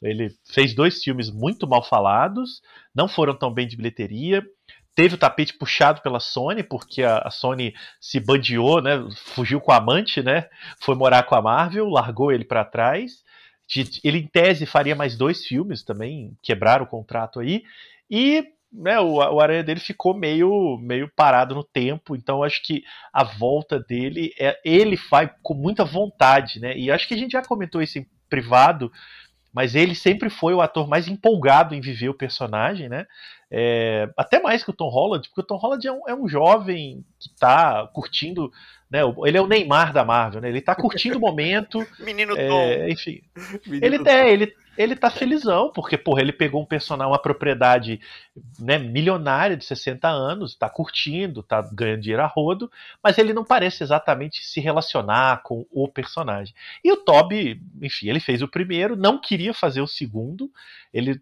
Ele fez dois filmes muito mal falados, não foram tão bem de bilheteria. Teve o tapete puxado pela Sony, porque a, a Sony se bandiou, né? Fugiu com a amante, né? Foi morar com a Marvel, largou ele para trás. De- Ele, em tese, faria mais dois filmes também, quebraram o contrato aí. E né, o, o Aranha dele ficou meio, meio parado no tempo, então acho que a volta dele, é, ele vai com muita vontade, né? E acho que a gente já comentou isso em privado, mas ele sempre foi o ator mais empolgado em viver o personagem, né? É, até mais que o Tom Holland, porque o Tom Holland é um, é um jovem que tá curtindo, né? Ele é o Neymar da Marvel, né? Ele tá curtindo o momento, Menino Tom. é, enfim. Menino Ele, é, ele, ele tá felizão, porque, porra, ele pegou um personagem, uma propriedade né, milionária de 60 anos, tá curtindo, tá ganhando dinheiro a rodo, mas ele não parece exatamente se relacionar com o personagem. E o Toby, enfim, ele fez o primeiro, não queria fazer o segundo, ele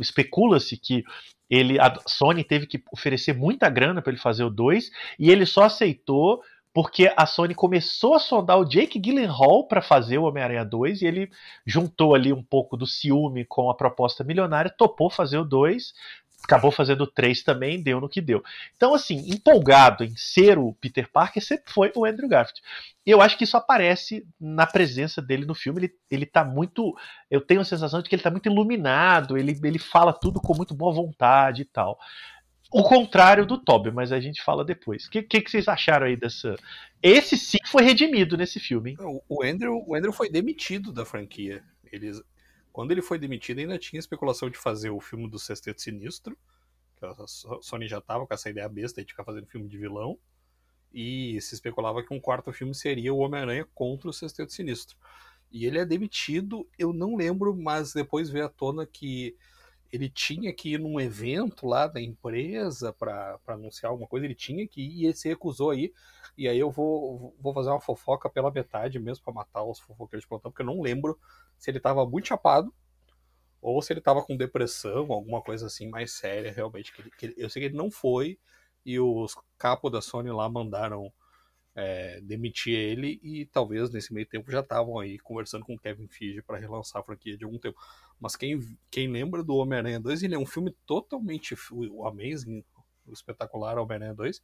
especula-se que ele, a Sony teve que oferecer muita grana para ele fazer o 2 e ele só aceitou porque a Sony começou a sondar o Jake Gyllenhaal para fazer o Homem-Aranha 2 e ele juntou ali um pouco do ciúme com a proposta milionária, topou fazer o 2, acabou fazendo o 3 também, deu no que deu. Então, assim, empolgado em ser o Peter Parker sempre foi o Andrew Garfield. Eu acho que isso aparece na presença dele no filme. Ele, ele tá muito. Eu tenho a sensação de que ele tá muito iluminado, ele, ele fala tudo com muito boa vontade e tal. O contrário do Toby, mas a gente fala depois. O que, que, que vocês acharam aí dessa. Esse sim foi redimido nesse filme? O- O Andrew, o Andrew foi demitido da franquia. Eles, quando ele foi demitido, ainda tinha especulação de fazer o filme do Sexteto Sinistro. que A So- Sony já tava com essa ideia besta de ficar fazendo filme de vilão. E se especulava que um quarto filme seria o Homem-Aranha contra o Sexteto Sinistro. E ele é demitido, eu não lembro, mas depois veio à tona que ele tinha que ir num evento lá da empresa para anunciar alguma coisa, ele tinha que ir e ele se recusou aí. E aí eu vou, vou fazer uma fofoca pela metade mesmo para matar os fofoqueiros de plantão, porque eu não lembro se ele tava muito chapado ou se ele tava com depressão, alguma coisa assim mais séria realmente. Que ele- que ele- eu sei que ele não foi e os capos da Sony lá mandaram é, demitir ele e talvez nesse meio tempo já estavam aí conversando com o Kevin Feige para relançar a franquia de algum tempo. Mas quem, quem lembra do Homem-Aranha 2, ele é um filme totalmente. O Amazing, o espetacular Homem-Aranha 2,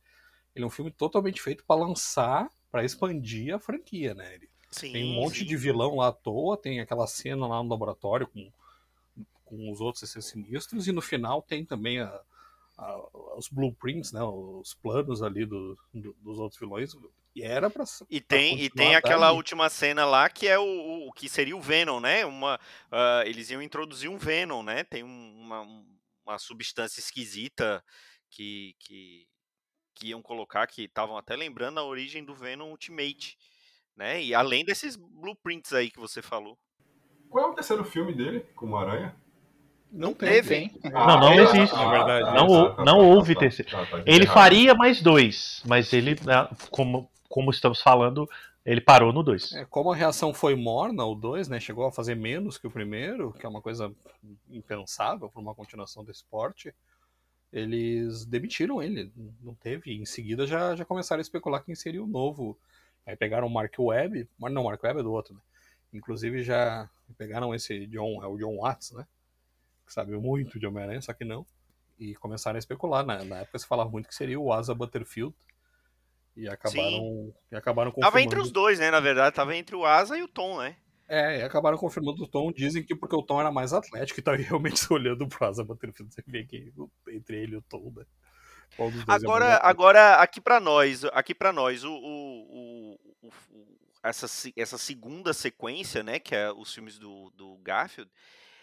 ele é um filme totalmente feito para lançar, para expandir a franquia, né? Ele Sim, tem um monte sim. de vilão lá à toa, tem aquela cena lá no laboratório com, com os outros esses sinistros, e no final tem também a- os blueprints, né? Os planos ali do- do- dos outros vilões. E era pra. E pra tem, e continuar tem aquela última cena lá que é o, o que seria o Venom, né? Uma, ah, eles iam introduzir um Venom, né? Tem um- uma, uma substância esquisita que, que, que iam colocar, que estavam até lembrando a origem do Venom Ultimate, né? E além desses blueprints aí que você falou. Qual é o terceiro filme dele, como Aranha? Não teve. Tem. Não, não é, existe. Na verdade, Não hou- não houve terceiro. tá, tá, Ele errado. faria mais dois, mas ele, né, como, como estamos falando, ele parou no dois. É, como a reação foi morna, o 2, né? Chegou a fazer menos que o primeiro, que é uma coisa impensável para uma continuação do esporte. Eles demitiram ele, não teve. Em seguida já, já começaram a especular quem seria o novo. Aí pegaram o Mark Webb, não, o Mark Webb é do outro, né? Inclusive já pegaram esse John, é o John Watts, né? Que sabe muito de Homem-Aranha, só que não. E começaram a especular. Na, na época se falava muito que seria o Asa Butterfield. E acabaram, e acabaram Tava entre confirmando. os dois, né? Na verdade, tava entre o Asa e o Tom, né? É, e acabaram confirmando o Tom. Dizem que porque o Tom era mais atlético e tava realmente olhando pro Asa batendo você vê que entre ele e o Tom, né? Dois é Agora, agora aqui pra nós, aqui para nós, o, o- o- o- essa, essa segunda sequência, né, que é os filmes do, do Garfield,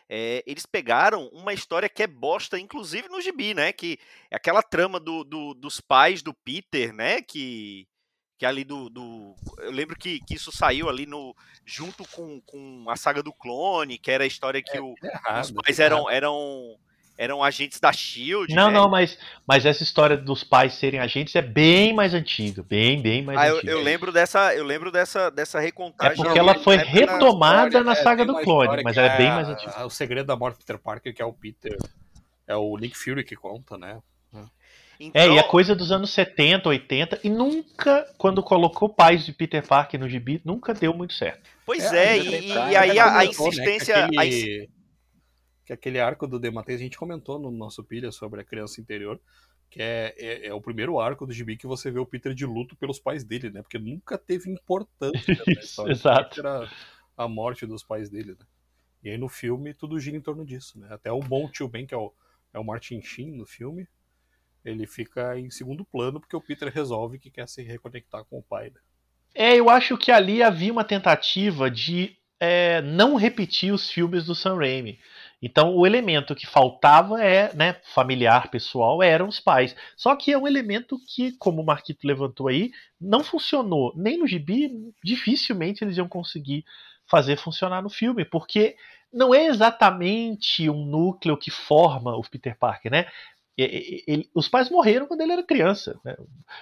é, eles pegaram uma história que é bosta, inclusive no gibi, né, que é aquela trama do, do- dos pais do Peter, né, que que é ali do, do eu lembro que, que isso saiu ali no junto com, com a saga do clone, que era a história que o, É errado, os pais eram eram eram agentes da Shield, Não, né? não, mas, mas essa história dos pais serem agentes é bem mais antiga. Bem, bem mais Ah, eu, antiga. eu lembro dessa, eu lembro dessa, dessa É recontagem. porque ela foi na retomada história, na é, saga tem do clone, mas ela é bem a- mais antiga. O segredo da morte do Peter Parker, que é o Peter. É o Nick Fury que conta, né? Então, É, e é coisa dos anos 70, 80, e nunca, quando colocou pais de Peter Parker no gibi, nunca deu muito certo. Pois é, a e, e- aí a, a né, insistência. que, a insi- aquele, que aquele arco do Demateus, a gente comentou no nosso pilha sobre a criança interior, que é, é, é o primeiro arco do gibi que você vê o Peter de luto pelos pais dele, né? Porque nunca teve importância na história do exato. Peter a, a morte dos pais dele, né? E aí no filme tudo gira em torno disso, né? Até o bom tio Ben, que é o, é o Martin Sheen no filme, ele fica em segundo plano porque o Peter resolve que quer se reconectar com o pai, né? É, eu acho que ali havia uma tentativa de é, não repetir os filmes do Sam Raimi. Então, o elemento que faltava é, né, familiar, pessoal, eram os pais. Só que é um elemento que, como o Marquito levantou aí, não funcionou. Nem no gibi, dificilmente eles iam conseguir fazer funcionar no filme, porque não é exatamente um núcleo que forma o Peter Parker, né? Ele- os pais morreram quando ele era criança. né?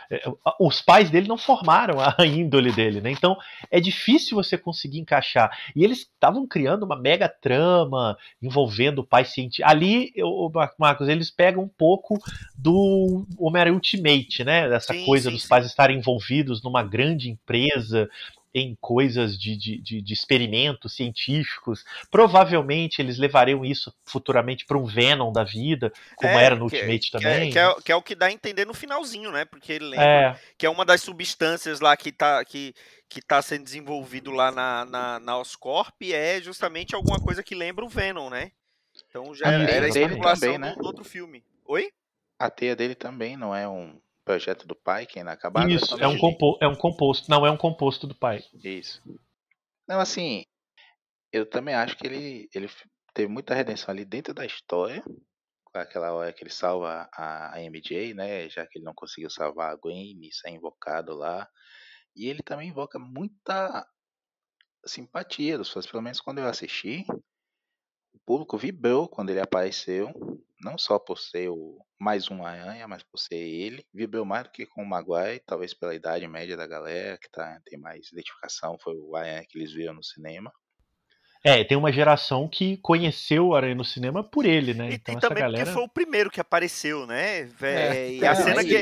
É, Os pais dele não formaram a índole dele, né? Então é difícil você conseguir encaixar. E eles estavam criando uma mega trama envolvendo o pai cientista. Ali, eu- Marcos, eles pegam um pouco do Homem-Aranha Ultimate, né? Dessa Sim, coisa sim, dos sim. pais estarem envolvidos numa grande empresa em coisas de, de, de, de experimentos científicos. Provavelmente eles levariam isso futuramente para um Venom da vida, como é, era no que- Ultimate que é- também. Que é, que é o que dá a entender no finalzinho, né? Porque ele lembra É, que é uma das substâncias lá que tá, que, que tá sendo desenvolvido lá na, na, na Oscorp é justamente alguma coisa que lembra o Venom, né? Então já Ah, era, e era a especulação também, do, né? do outro filme. Oi? A teia dele também não é um projeto do pai, que é inacabado. isso, só é um, compo é um composto. Não, é um composto do pai. Isso. Não, assim, eu também acho que ele, ele teve muita redenção ali dentro da história, com aquela hora que ele salva a, a MJ, né? Já que ele não conseguiu salvar a Gwen, isso é invocado lá. E ele também invoca muita simpatia dos fãs, pelo menos quando eu assisti. O público vibrou quando ele apareceu, não só por ser o mais um Aranha, mas por ser ele. Vibrou mais do que com o Maguire, talvez pela idade média da galera, que tá, tem mais identificação, foi o Aranha que eles viram no cinema. É, tem uma geração que conheceu o Aranha no cinema por ele, né? E, então e essa também galera. porque foi o primeiro que apareceu, né? Vé- e, É, a é, cena é que,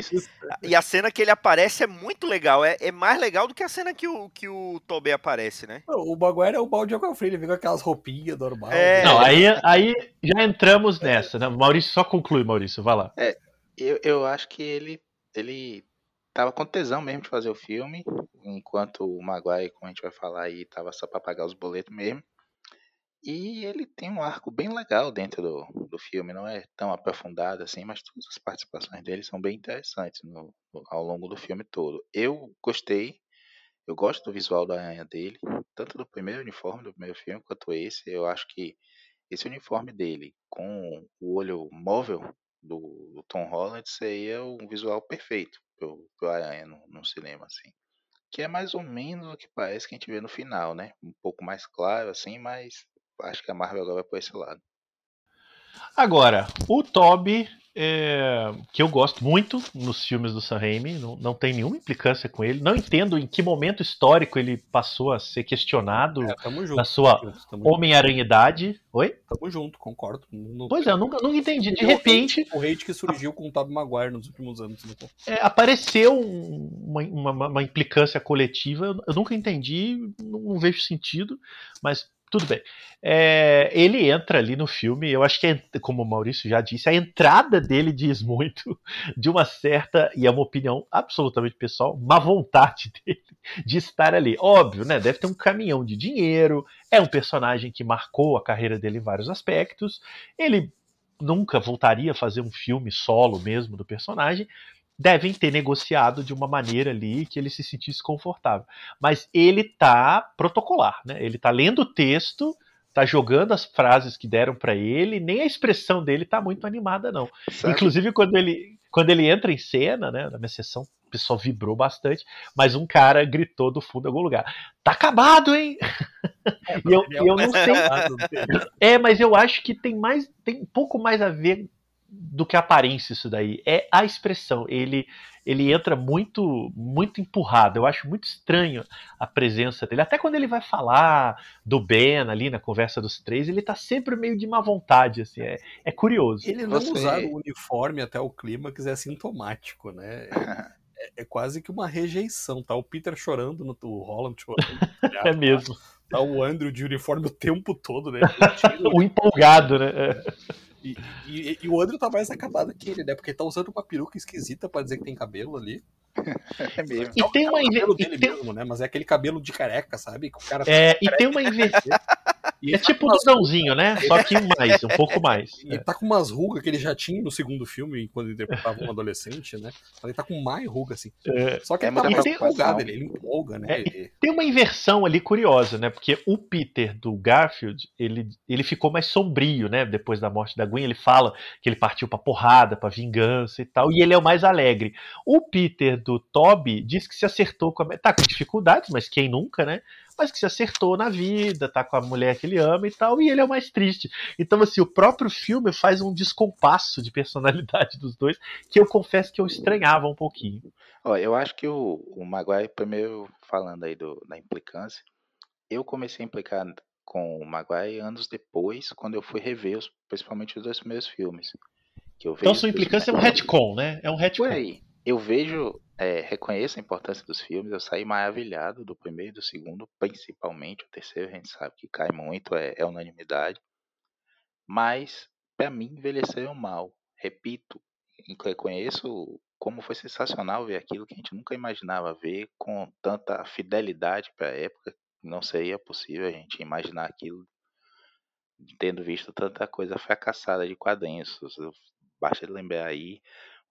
e a cena que ele aparece é muito legal. É, é mais legal do que a cena que o, que o Tobey aparece, né? O Maguire é o balde de água fria, ele vem com aquelas roupinhas normais. É. né? Não, aí, aí já entramos nessa. Né? Maurício, só conclui, Maurício, vai lá. Eu, eu acho que ele, ele tava com tesão mesmo de fazer o filme, enquanto o Maguire, como a gente vai falar aí, tava só pra pagar os boletos mesmo. E ele tem um arco bem legal dentro do, do filme, não é tão aprofundado assim, mas todas as participações dele são bem interessantes no- ao longo do filme todo. Eu gostei, eu gosto do visual da aranha dele, tanto do primeiro uniforme do primeiro filme quanto esse. Eu acho que esse uniforme dele com o olho móvel do, do Tom Holland seria um visual perfeito pro, pro Aranha no, no cinema, assim. Que é mais ou menos o que parece que a gente vê no final, né? Um pouco mais claro, assim, mas acho que a Marvel agora vai por esse lado. Agora, o Toby, é, que eu gosto muito nos filmes do Sam Raimi, não, não tem nenhuma implicância com ele. Não entendo em que momento histórico ele passou a ser questionado É, tamo junto. na sua Homem-Aranhidade. Oi? tamo junto, concordo. Não- Pois é, eu nunca, nunca entendi. De repente, O hate que surgiu com o Tobey Maguire nos últimos anos. Né? é, apareceu um- uma, uma- uma implicância coletiva. Eu, eu nunca entendi, não, não vejo sentido, mas tudo bem. É, ele entra ali no filme, eu acho que, é, como o Maurício já disse, a entrada dele diz muito de uma certa, e é uma opinião absolutamente pessoal, má vontade dele de estar ali. Óbvio, né? Deve ter um caminhão de dinheiro, é um personagem que marcou a carreira dele em vários aspectos. Ele nunca voltaria a fazer um filme solo mesmo do personagem, devem ter negociado de uma maneira ali que ele se sentisse confortável. Mas ele tá protocolar, né? Ele tá lendo o texto, tá jogando as frases que deram para ele, nem a expressão dele tá muito animada não. Sabe? Inclusive quando ele quando ele entra em cena, né, na minha sessão, o pessoal vibrou bastante, mas um cara gritou do fundo de algum lugar: "Tá acabado, hein?" É, e eu, é eu não sei. É, mas eu acho que tem mais tem um pouco mais a ver do que a aparência isso daí. É a expressão. Ele ele entra muito muito empurrado. Eu acho muito estranho a presença dele. Até quando ele vai falar do Ben ali na conversa dos três, ele tá sempre meio de má vontade, assim. É, é curioso. Ele não Você... usar o uniforme até o clímax é sintomático, né? É, é, quase que uma rejeição. Tá o Peter chorando, no, o Holland chorando. é mesmo. Tá o Andrew de uniforme o tempo todo, né? o empolgado, né? E, e, e, o Andrew tá mais acabado que ele, né? Porque ele tá usando uma peruca esquisita pra dizer que tem cabelo ali. É mesmo. E tem uma cabelo dele tem... mesmo, né? Mas é aquele cabelo de careca, sabe? o cara é, e tem uma inversão. é tipo o Dudãozinho, né? Só que mais, um pouco mais. E é. tá com umas rugas que ele já tinha no segundo filme, quando ele interpretava um adolescente, né? Ele tá com mais ruga, assim. É, Só que é ele tá mais empolgado, ele, ele empolga, né? É, tem uma inversão ali curiosa, né? Porque o Peter do Garfield, ele, ele ficou mais sombrio, né? Depois da morte da Gwen, ele fala que ele partiu pra porrada, pra vingança e tal, e ele é o mais alegre. O Peter do Toby diz que se acertou com a. Tá com dificuldades, mas quem nunca, né? Mas que se acertou na vida, tá com a mulher que ele ama e tal, e ele é o mais triste. Então, assim, o próprio filme faz um descompasso de personalidade dos dois, que eu confesso que eu estranhava um pouquinho. Ó, eu acho que o, o Maguire, primeiro falando aí do, da implicância, eu comecei a implicar com o Maguire anos depois, quando eu fui rever os, principalmente os dois primeiros filmes. então sua implicância é um retcon, né? É um retcon. Por aí. Eu vejo é, reconheço a importância dos filmes, eu saí maravilhado do primeiro do segundo, principalmente o terceiro, a gente sabe que cai muito, é, é unanimidade. Mas, para mim, envelheceram mal. Repito, reconheço como foi sensacional ver aquilo que a gente nunca imaginava ver com tanta fidelidade para a época. Não seria possível a gente imaginar aquilo tendo visto tanta coisa fracassada de quadrinhos. Basta lembrar aí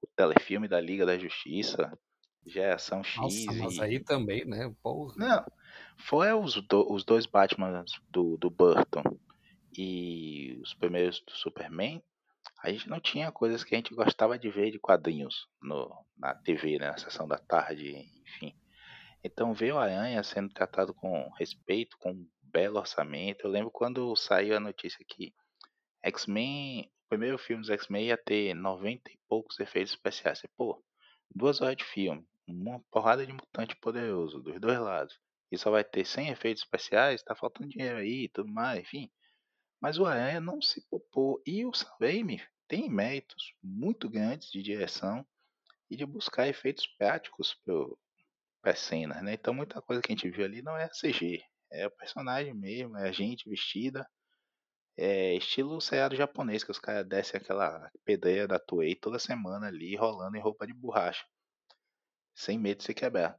o telefilme da Liga da Justiça, Geração X. Nossa, e... mas aí também, né? Porra. Não, foi os, do, os dois Batman do, do Burton e os primeiros do Superman, a gente não tinha coisas que a gente gostava de ver de quadrinhos no, na TV, né, na sessão da tarde, enfim. Então ver o Aranha sendo tratado com respeito, com um belo orçamento. Eu lembro quando saiu a notícia que X-Men, primeiro filme dos X-Men ia ter 90 e poucos efeitos especiais. Pô, duas horas de filme uma porrada de mutante poderoso dos dois lados e só vai ter 100 efeitos especiais, tá faltando dinheiro aí e tudo mais, enfim. Mas o Aranha não se popou e o Sam Raimi tem méritos muito grandes de direção e de buscar efeitos práticos para cenas, né? Então muita coisa que a gente viu ali não é CG, é o personagem mesmo, é a gente vestida, é estilo seriado japonês, que os caras descem aquela pedreira da Toei toda semana ali, rolando em roupa de borracha sem medo de se quebrar.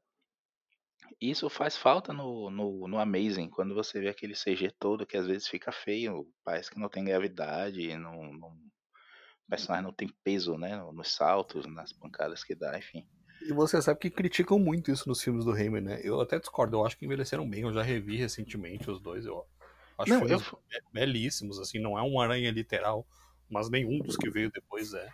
Isso faz falta no, no, no Amazing, quando você vê aquele CG todo que às vezes fica feio, parece que não tem gravidade, não, não, o personagem não tem peso né, nos saltos, nas pancadas que dá, enfim. E você sabe que criticam muito isso nos filmes do Raimi, né? Eu até discordo, eu acho que envelheceram bem, eu já revi recentemente os dois, eu acho não, eu... belíssimos, assim, não é um aranha literal, mas nenhum dos que veio depois é.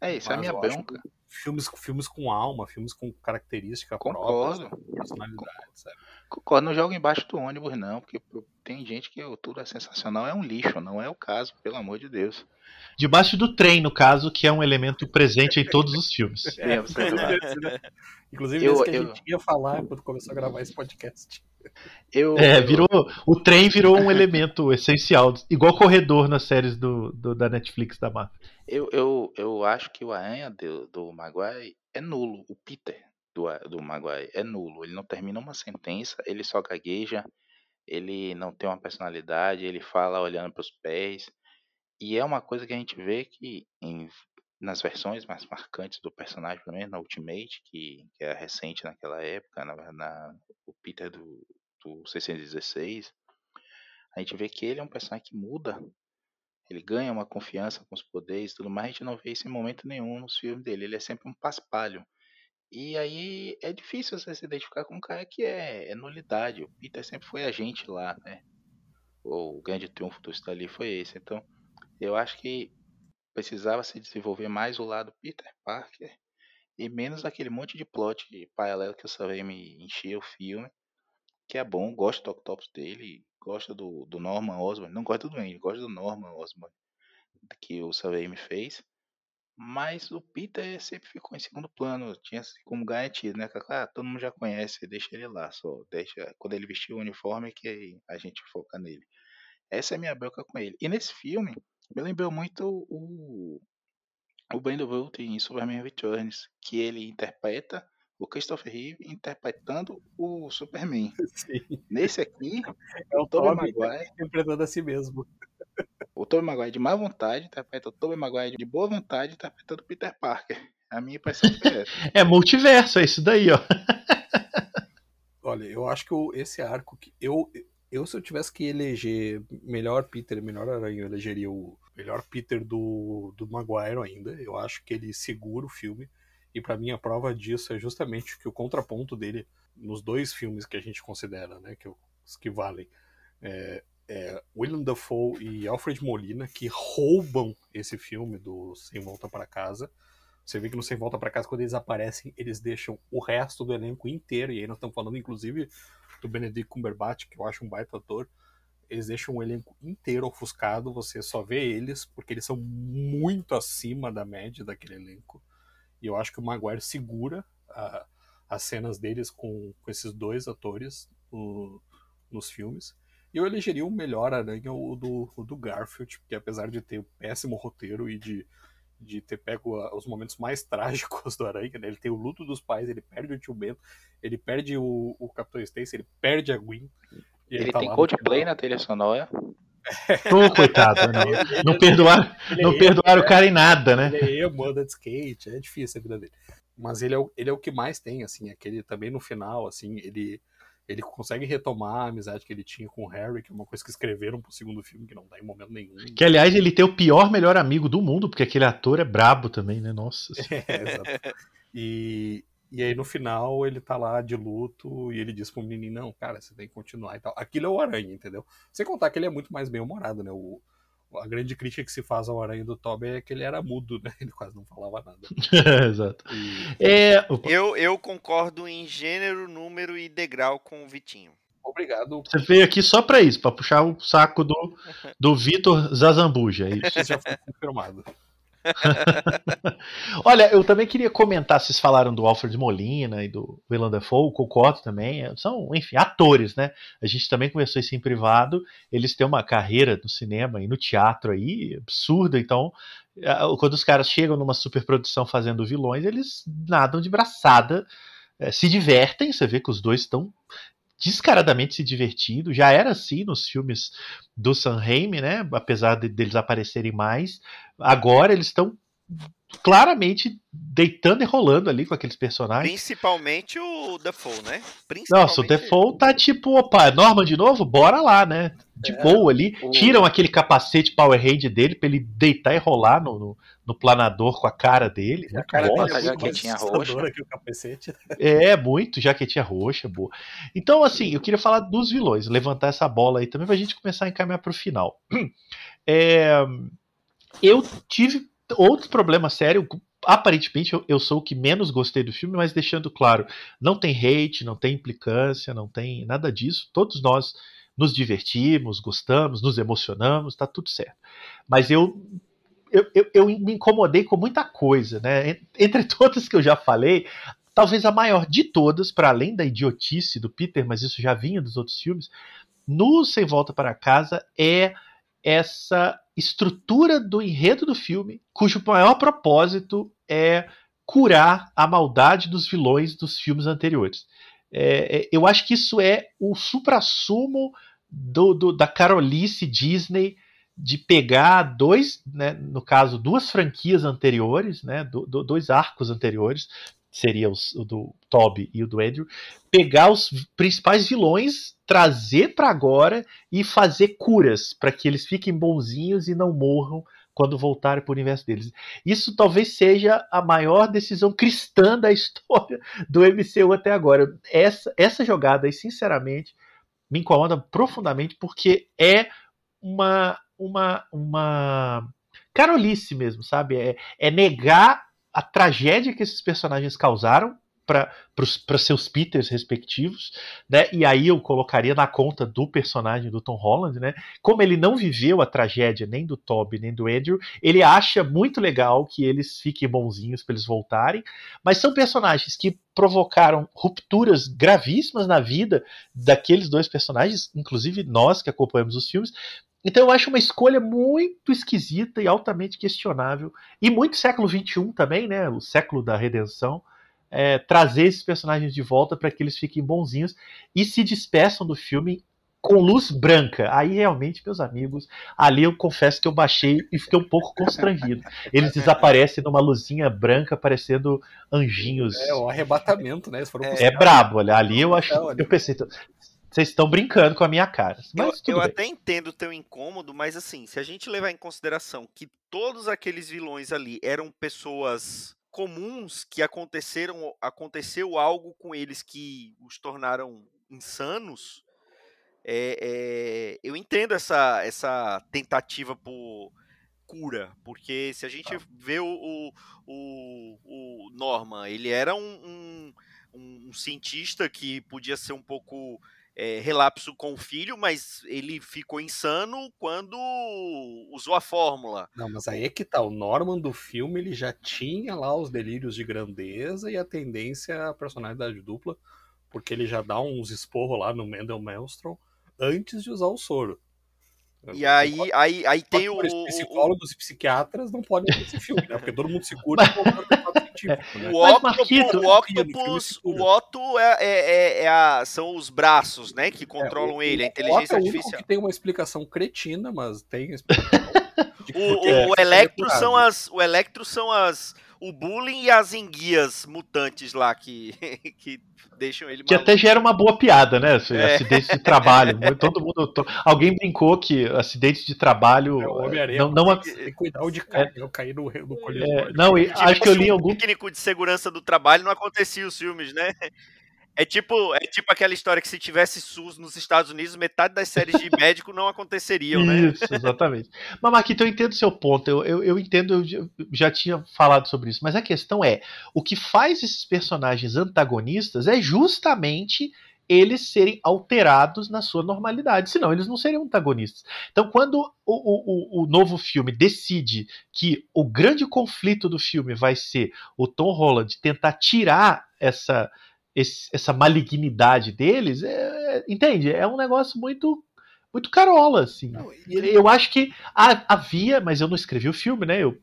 É isso, é a minha bronca. Filmes, filmes com alma, filmes com característica Concordo. própria, personalidade, sabe? Concordo, não joga embaixo do ônibus, não, porque tem gente que tudo é sensacional, é um lixo, não é o caso, pelo amor de Deus. Debaixo do trem, no caso, que é um elemento presente em todos os filmes. É, você Inclusive, eu, que a eu... gente ia falar quando começou a gravar esse podcast. Eu, é, virou. O trem virou um elemento essencial, igual corredor nas séries do, do da Netflix da Marvel. Eu, eu, eu acho que o Aranha do, do Maguire é nulo. O Peter do, do Maguire é nulo. Ele não termina uma sentença, ele só gagueja. ele não tem uma personalidade, ele fala olhando para os pés. E é uma coisa que a gente vê que em, nas versões mais marcantes do personagem, pelo menos na Ultimate, que, que é recente naquela época, na, na o Peter do, do 616, a gente vê que ele é um personagem que muda. Ele ganha uma confiança com os poderes e tudo mais. A gente não vê isso em momento nenhum nos filmes dele. Ele é sempre um paspalho. E aí é difícil você se identificar com um cara que é, é nulidade. O Peter sempre foi agente lá, né? O grande triunfo do Stanley foi esse. Então, eu acho que precisava se desenvolver mais o lado Peter Parker e menos aquele monte de plot paralelo que o Sam me enchia o filme, que é bom, gosto do Octopus dele, gosto do, do Norman Osborn, não gosto do Duane, gosto do Norman Osborn que o Sam me fez, mas o Peter sempre ficou em segundo plano, tinha como garantido, né? Ah, todo mundo já conhece, deixa ele lá, só deixa quando ele vestir o uniforme que a gente foca nele. Essa é a minha bronca com ele. E nesse filme, me lembrou muito o, o Brandon Bolt em Superman Returns, que ele interpreta o Christopher Reeve interpretando o Superman. Sim. Nesse aqui, É o Tobey Tobey Maguire, interpretando a si mesmo. o Tobey Maguire de má vontade interpreta o Tobey Maguire de boa vontade interpretando o Peter Parker. A minha impressão foi essa. É multiverso, é isso daí, ó. Olha, eu acho que o- esse arco que eu eu se eu tivesse que eleger melhor Peter e melhor Aranha, eu elegeria o melhor Peter do do Maguire ainda. Eu acho que ele segura o filme e pra mim a prova disso é justamente que o contraponto dele nos dois filmes que a gente considera, né, que os que valem, é, é William Dafoe e Alfred Molina que roubam esse filme do Sem Volta para Casa. Você vê que no Sem Volta para Casa, quando eles aparecem, eles deixam o resto do elenco inteiro, e aí nós estamos falando inclusive do Benedict Cumberbatch, que eu acho um baita ator. Eles deixam o elenco inteiro ofuscado, você só vê eles, porque eles são muito acima da média daquele elenco. E eu acho que o Maguire segura a- as cenas deles com, com esses dois atores no- nos filmes. E eu elegeria o melhor Aranha, o do, o do Garfield, porque apesar de ter um péssimo roteiro e de, de ter pego a- os momentos mais trágicos do Aranha, né? ele tem o luto dos pais, ele perde o tio Bento, ele perde o, o Capitão Stacy, ele perde a Gwen. E Ele tá tem Coldplay na trilha sonora. Ô, coitado, não, não perdoaram, Ele não é perdoaram o cara em nada, né? Ele é emo, anda de skate, é difícil a vida dele. Mas ele é, o, ele é o que mais tem, assim, aquele também no final, assim, ele, ele consegue retomar a amizade que ele tinha com o Harry, que é uma coisa que escreveram pro segundo filme, que não dá em momento nenhum. Que aliás ele tem o pior melhor amigo do mundo, porque aquele ator é brabo também, né? Nossa. senhora. É, exato. E, e aí no final ele tá lá de luto e ele diz pro menino, não, cara, você tem que continuar e tal. Aquilo é o Aranha, entendeu? Sem contar que ele é muito mais bem-humorado, né? O, a grande crítica que se faz ao Aranha do Toby é que ele era mudo, né? Ele quase não falava nada. Exato. E, É, Eu, eu concordo em gênero, número e degrau com o Vitinho. obrigado você veio aqui só pra isso, pra puxar o saco do, do Vitor Zazambuja, é isso. Isso já foi confirmado. Olha, eu também queria comentar, vocês falaram do Alfred Molina e do Willem Dafoe, concordo também, são, enfim, atores, né? A gente também conversou isso em privado, eles têm uma carreira no cinema e no teatro aí absurda, então ah, quando os caras chegam numa superprodução fazendo vilões, eles nadam de braçada, eh, se divertem, você vê que os dois estão descaradamente se divertindo, já era assim nos filmes do Sam Raimi, né? Apesar de, deles aparecerem mais, agora eles estão claramente deitando e rolando ali com aqueles personagens. Principalmente o Dafoe, né? Principalmente Nossa, o Default tá tipo, opa, Norman de novo? Bora lá, né? De É, boa ali. o- Tiram aquele capacete Power Hand dele pra ele deitar e rolar no, no, no planador com a cara dele. A Muito cara bom, dele é jaquetinha roxa. que o capacete. É, muito, jaquetinha roxa, boa. Então, assim, eu queria falar dos vilões, levantar essa bola aí também pra gente começar a encaminhar pro final. É, eu tive outro problema sério. Aparentemente, eu, eu sou o que menos gostei do filme, mas deixando claro, não tem hate, não tem implicância, não tem nada disso. Todos nós nos divertimos, gostamos, nos emocionamos, tá tudo certo. Mas eu eu, eu, eu me incomodei com muita coisa, né? Entre todas que eu já falei, talvez a maior de todas, para além da idiotice do Peter, mas isso já vinha dos outros filmes, no Sem Volta para Casa é essa estrutura do enredo do filme, cujo maior propósito é curar a maldade dos vilões dos filmes anteriores. É, é, eu acho que isso é o suprassumo do, do, da Carolice Disney de pegar dois, né, no caso, duas franquias anteriores, né, do, do, dois arcos anteriores, seria os, o do Toby e o do Andrew, pegar os principais vilões, trazer para agora e fazer curas para que eles fiquem bonzinhos e não morram quando voltarem para o universo deles. Isso talvez seja a maior decisão cristã da história do MCU até agora. Essa, essa jogada aí, sinceramente, me incomoda profundamente porque é uma uma uma carolice mesmo, sabe? É, é negar a tragédia que esses personagens causaram para seus Peters respectivos, né? E aí eu colocaria na conta do personagem do Tom Holland, né? Como ele não viveu a tragédia nem do Toby nem do Andrew, ele acha muito legal que eles fiquem bonzinhos para eles voltarem, mas são personagens que provocaram rupturas gravíssimas na vida daqueles dois personagens, inclusive nós que acompanhamos os filmes, então eu acho uma escolha muito esquisita e altamente questionável. E muito século XXI também, né? O século da redenção é, trazer esses personagens de volta para que eles fiquem bonzinhos e se despeçam do filme com luz branca. Aí realmente, meus amigos, ali eu confesso que eu baixei e fiquei um pouco constrangido. Eles desaparecem numa luzinha branca, parecendo anjinhos. É o arrebatamento, né? É, é brabo, olha. Ali eu acho. Eu pensei, vocês estão brincando com a minha cara. Mas eu, eu até entendo o teu incômodo, mas assim, se a gente levar em consideração que todos aqueles vilões ali eram pessoas comuns que aconteceram, aconteceu algo com eles que os tornaram insanos, é, é, eu entendo essa, essa tentativa por cura, porque se a gente tá. vê o, o, o, o Norman, ele era um, um, um cientista que podia ser um pouco é, relapso com o filho, mas ele ficou insano quando usou a fórmula. Não, mas aí é que tá. O Norman do filme ele já tinha lá os delírios de grandeza e a tendência à personalidade dupla, porque ele já dá uns esporros lá no Mendel Maelstrom antes de usar o soro. E aí, aí, aí tem o. Os psicólogos e psiquiatras não podem ver esse filme, né? Porque todo mundo se cura com científico. Né? O, Octopus, o Octopus, o Otto é, é, é, é, a, são os braços, né? Que é, controlam o, ele, a inteligência artificial. que tem uma explicação cretina, mas tem explicação. o, o, Electro são as, o Electro são as o bullying e as enguias mutantes lá que, que deixam ele Que até gera uma boa piada, né? É. Acidentes de trabalho. Todo mundo. To... Alguém brincou que acidentes de trabalho. É, não, não... Tem que cuidar de cair, é. cair no, no colírio. É, não, e, acho que eu li algum. técnico de segurança do trabalho não acontecia os filmes, né? É tipo, é tipo aquela história que se tivesse SUS nos Estados Unidos, metade das séries de médico não aconteceriam, né? Isso, exatamente. Mas, Marquito, eu entendo o seu ponto, eu, eu, eu entendo, eu já tinha falado sobre isso, mas a questão é, o que faz esses personagens antagonistas é justamente eles serem alterados na sua normalidade, senão eles não seriam antagonistas. Então, quando o, o, o novo filme decide que o grande conflito do filme vai ser o Tom Holland tentar tirar essa esse, essa malignidade deles, é, entende? É um negócio muito muito carola, assim. Não, ele... Eu acho que havia, mas eu não escrevi o filme, né? Eu,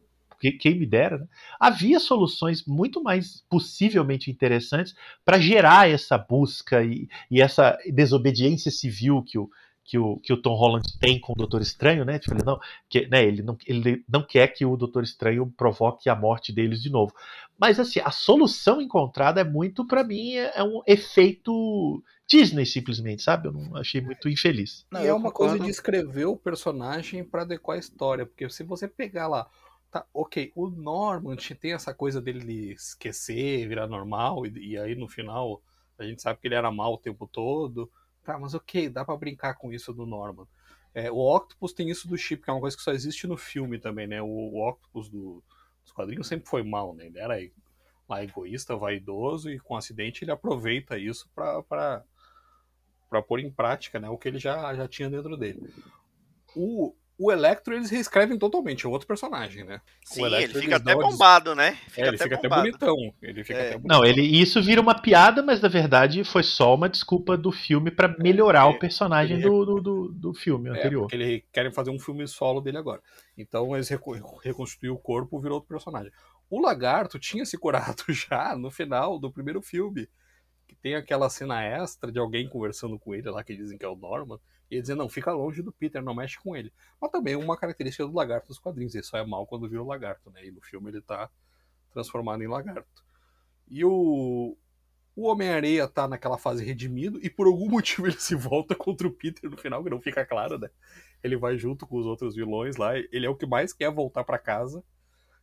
quem me dera, né? havia soluções muito mais possivelmente interessantes para gerar essa busca e, e, essa desobediência civil que o, que o, que o Tom Holland tem com o Doutor Estranho, né? Tipo, ele, não, que, né, ele, não, ele não quer que o Doutor Estranho provoque a morte deles de novo. Mas assim, a solução encontrada é muito, para mim, é, é, um efeito Disney, simplesmente, sabe? Eu não achei muito infeliz. Não, e é uma coisa de escrever o personagem para adequar a história, porque se você pegar lá. Tá, ok, o Norman tem essa coisa dele esquecer, virar normal, e, e aí no final a gente sabe que ele era mal o tempo todo. Tá, mas ok, dá para brincar com isso do Norman. É, o Octopus tem isso do chip, que é uma coisa que só existe no filme também, né? O, o Octopus do, dos quadrinhos sempre foi mal, né? Ele era lá egoísta, vaidoso, e com acidente ele aproveita isso para pôr em prática né, o que ele já, já tinha dentro dele. O, o Electro eles reescrevem totalmente, é outro personagem, né? Sim, ele fica até bombado, né? Fica é, ele até fica bombado. até bonitão. Ele fica é. até bonitão. Não, ele, isso vira uma piada, mas na verdade foi só uma desculpa do filme para melhorar é, o personagem ele, do, do, do, filme é, anterior. Porque eles querem fazer um filme solo dele agora. Então eles reconstruíram o corpo e virou outro personagem. O Lagarto tinha se curado já no final do primeiro filme. Que tem aquela cena extra de alguém conversando com ele lá, que dizem que é o Norman, e ele dizendo, não, fica longe do Peter, não mexe com ele. Mas também uma característica do lagarto dos quadrinhos, ele só é mal quando vira o lagarto, né? E no filme ele tá transformado em lagarto. E o, o Homem-Areia tá naquela fase redimido e por algum motivo ele se volta contra o Peter no final, que não fica claro, né? Ele vai junto com os outros vilões lá, ele é o que mais quer voltar para casa.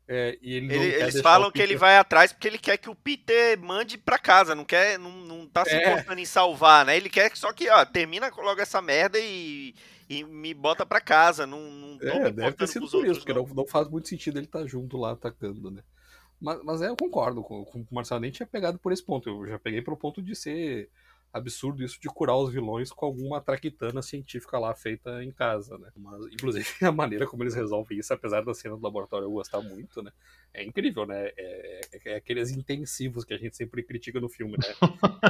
É, e ele ele, eles falam que ele vai atrás porque ele quer que o Peter mande para casa, não quer, não, não tá se é. importando em salvar, né? Ele quer só que, ó, termina logo essa merda e, e me bota para casa, não, não é, deve ter sido por isso, porque não, não faz muito sentido ele estar tá junto lá atacando, né? Mas, mas é, eu concordo com, com o Marcelo, nem tinha pegado por esse ponto. Eu já peguei pro ponto de ser absurdo isso de curar os vilões com alguma traquitana científica lá feita em casa, né? Mas, inclusive, a maneira como eles resolvem isso, apesar da cena do laboratório eu gostar muito, né? É incrível, né? É, é, é aqueles intensivos que a gente sempre critica no filme, né?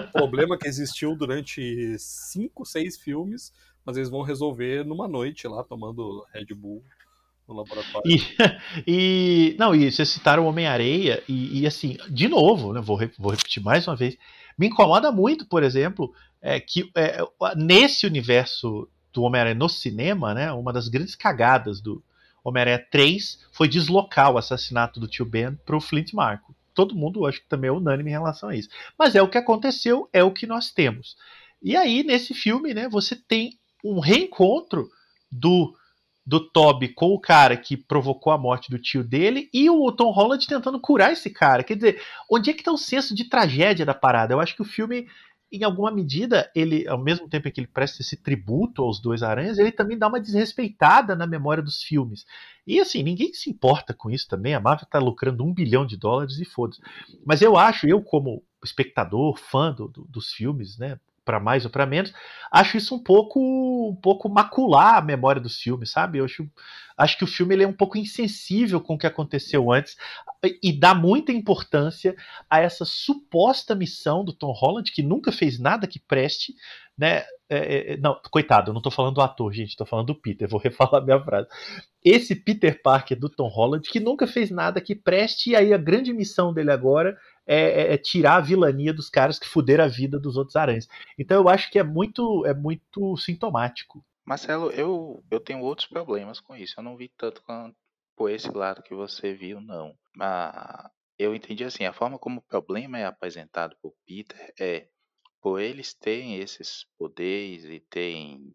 o problema que existiu durante cinco, seis filmes, mas eles vão resolver numa noite lá, tomando Red Bull no laboratório. E, e não, e vocês citaram Homem-Areia, e, e, assim, de novo, né, vou, vou repetir mais uma vez, me incomoda muito, por exemplo, é, que é, nesse universo do Homem-Aranha no cinema, né, uma das grandes cagadas do Homem-Aranha 3 foi deslocar o assassinato do tio Ben para o Flint Marco. Todo mundo acho que também é unânime em relação a isso. Mas é o que aconteceu, é o que nós temos. E aí, nesse filme, né, você tem um reencontro do do Toby com o cara que provocou a morte do tio dele e o Tom Holland tentando curar esse cara. Quer dizer, onde é que tá o senso de tragédia da parada? Eu acho que o filme, em alguma medida, ele, ao mesmo tempo que ele presta esse tributo aos dois aranhas, ele também dá uma desrespeitada na memória dos filmes. E assim, ninguém se importa com isso também. A Marvel tá lucrando um bilhão de dólares e foda-se. Mas eu acho, eu como espectador, fã do, do, dos filmes, né? Para mais ou para menos, acho isso um pouco um pouco macular a memória dos filmes, sabe? Eu acho, acho que o filme ele é um pouco insensível com o que aconteceu antes e dá muita importância a essa suposta missão do Tom Holland, que nunca fez nada que preste, né? É, é, é não, coitado, eu não tô falando do ator, gente, tô falando do Peter, vou refalar minha frase. Esse Peter Parker do Tom Holland, que nunca fez nada que preste, e aí a grande missão dele agora é, é, é, tirar a vilania dos caras que fuderam a vida dos outros aranhas. Então eu acho que é muito, é muito sintomático. Marcelo, eu, eu tenho outros problemas com isso. Eu não vi tanto por esse lado que você viu, não. Mas eu entendi assim, a forma como o problema é apresentado por Peter é por eles terem esses poderes e terem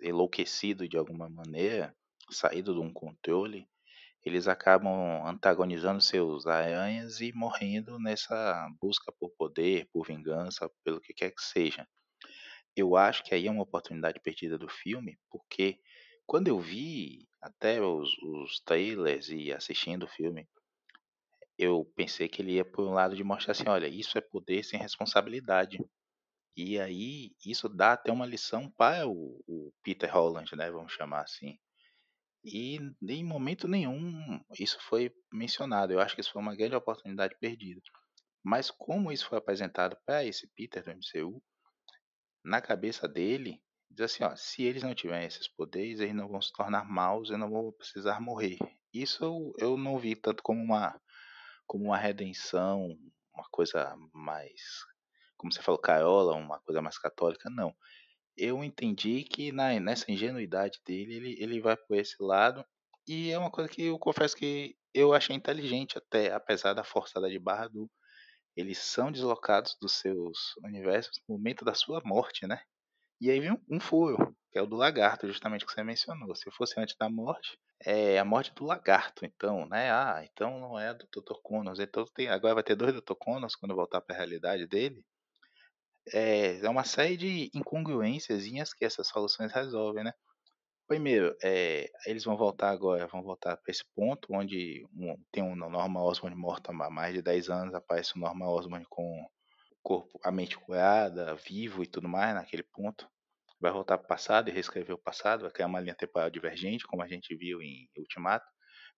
enlouquecido de alguma maneira, saído de um controle, eles acabam antagonizando seus aranhas e morrendo nessa busca por poder, por vingança, pelo que quer que seja. Eu acho que aí é uma oportunidade perdida do filme, porque quando eu vi até os, os trailers e assistindo o filme, eu pensei que ele ia por um lado de mostrar assim, olha, isso é poder sem responsabilidade. E aí isso dá até uma lição para o, o Peter Holland, né, vamos chamar assim. E em momento nenhum isso foi mencionado. Eu acho que isso foi uma grande oportunidade perdida. Mas como isso foi apresentado para esse Peter do MCU, na cabeça dele, diz assim, ó, se eles não tiverem esses poderes, eles não vão se tornar maus e não vão precisar morrer. Isso eu, eu não vi tanto como uma como uma redenção, uma coisa mais, como você falou, carola, uma coisa mais católica, não eu entendi que na, nessa ingenuidade dele, ele, ele vai por esse lado. E é uma coisa que eu confesso que eu achei inteligente até, apesar da forçada de barra do. Eles são deslocados dos seus universos no momento da sua morte, né? E aí vem um, um furo, que é o do lagarto, justamente que você mencionou. Se fosse antes da morte, é a morte do lagarto, então, né? Ah, então não é do Dr. Conos. Então tem, agora vai ter dois Dr. Conos quando voltar para a realidade dele é, é uma série de incongruências que essas soluções resolvem, né? Primeiro, é, eles vão voltar agora, vão voltar para esse ponto onde um, tem um Norma Osborn morto há mais de 10 anos, aparece o Norma Osborn com o corpo, a mente curada, vivo e tudo mais naquele ponto. Vai voltar para o passado e reescrever o passado, vai criar uma linha temporal divergente, como a gente viu em Ultimato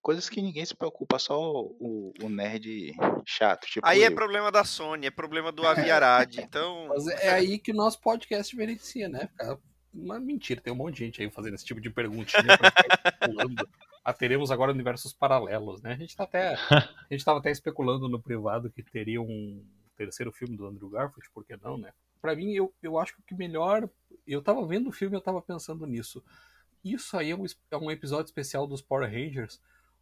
coisas que ninguém se preocupa, só o, o nerd chato. Tipo aí é eu. é problema da Sony, é problema do Aviarad, então... Mas é aí que o nosso podcast diferencia, né? Mas mentira, tem um monte de gente aí fazendo esse tipo de perguntinha pulando. Ah, teremos agora universos paralelos, né? A gente tá até. A gente tava até especulando no privado que teria um terceiro filme do Andrew Garfield, por que não, né? Pra mim, eu, eu acho que o que melhor. Eu tava vendo o filme e eu tava pensando nisso. Isso aí é um, é um episódio especial dos Power Rangers,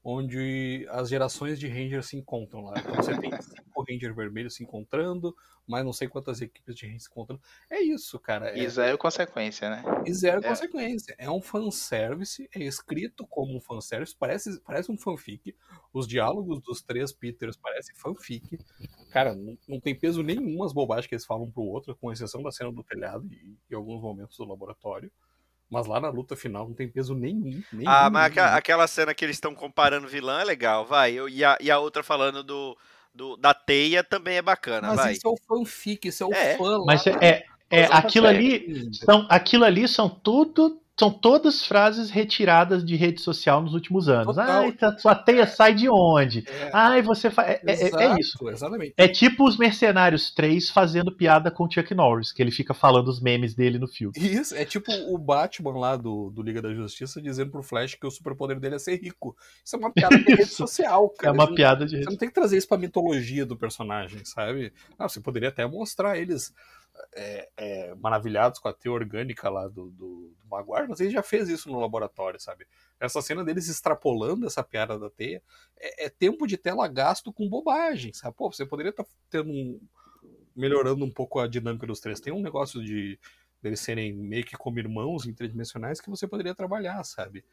onde as gerações de Rangers se encontram lá. Então você tem cinco Rangers vermelhos se encontrando, mas não sei quantas equipes de Rangers se encontrando. É isso, cara. É, E zero consequência, né? e zero É. consequência. É um fanservice, é escrito como um fanservice, parece, parece um fanfic. Os diálogos dos três Peters parecem fanfic. Cara, não, não tem peso nenhum as bobagens que eles falam pro outro, com exceção da cena do telhado e, e alguns momentos do laboratório. Mas lá na luta final não tem peso nenhum. nenhum Ah, mas nenhum. aquela cena que eles estão comparando vilã é legal, vai. Eu- E a, e a outra falando do, do- da teia também é bacana, Mas vai. isso é o fanfic, isso é o É, fã lá. Mas é, é, é, aquilo ali são, aquilo ali são tudo. São todas frases retiradas de rede social nos últimos anos. Total. Ai, tá- sua teia sai de onde? É, Ai, você faz. É, é- é isso. Exatamente. É tipo os Mercenários 3 fazendo piada com o Chuck Norris, que ele fica falando os memes dele no filme. Isso, é tipo o Batman lá do, do Liga da Justiça dizendo pro Flash que o superpoder dele é ser rico. Isso é uma piada de rede Isso. social, É cara. uma Você piada de Você não tem que trazer isso pra mitologia do personagem, sabe? Ah, você poderia até mostrar eles é, é, maravilhados com a teia orgânica lá do, do, do Maguire, mas ele já fez isso no laboratório, sabe? Essa cena deles extrapolando essa piada da teia é, é tempo de tela gasto com bobagem, sabe? Pô, você poderia estar tendo um, melhorando um pouco a dinâmica dos três. Tem um negócio de eles serem meio que como irmãos interdimensionais que você poderia trabalhar, sabe?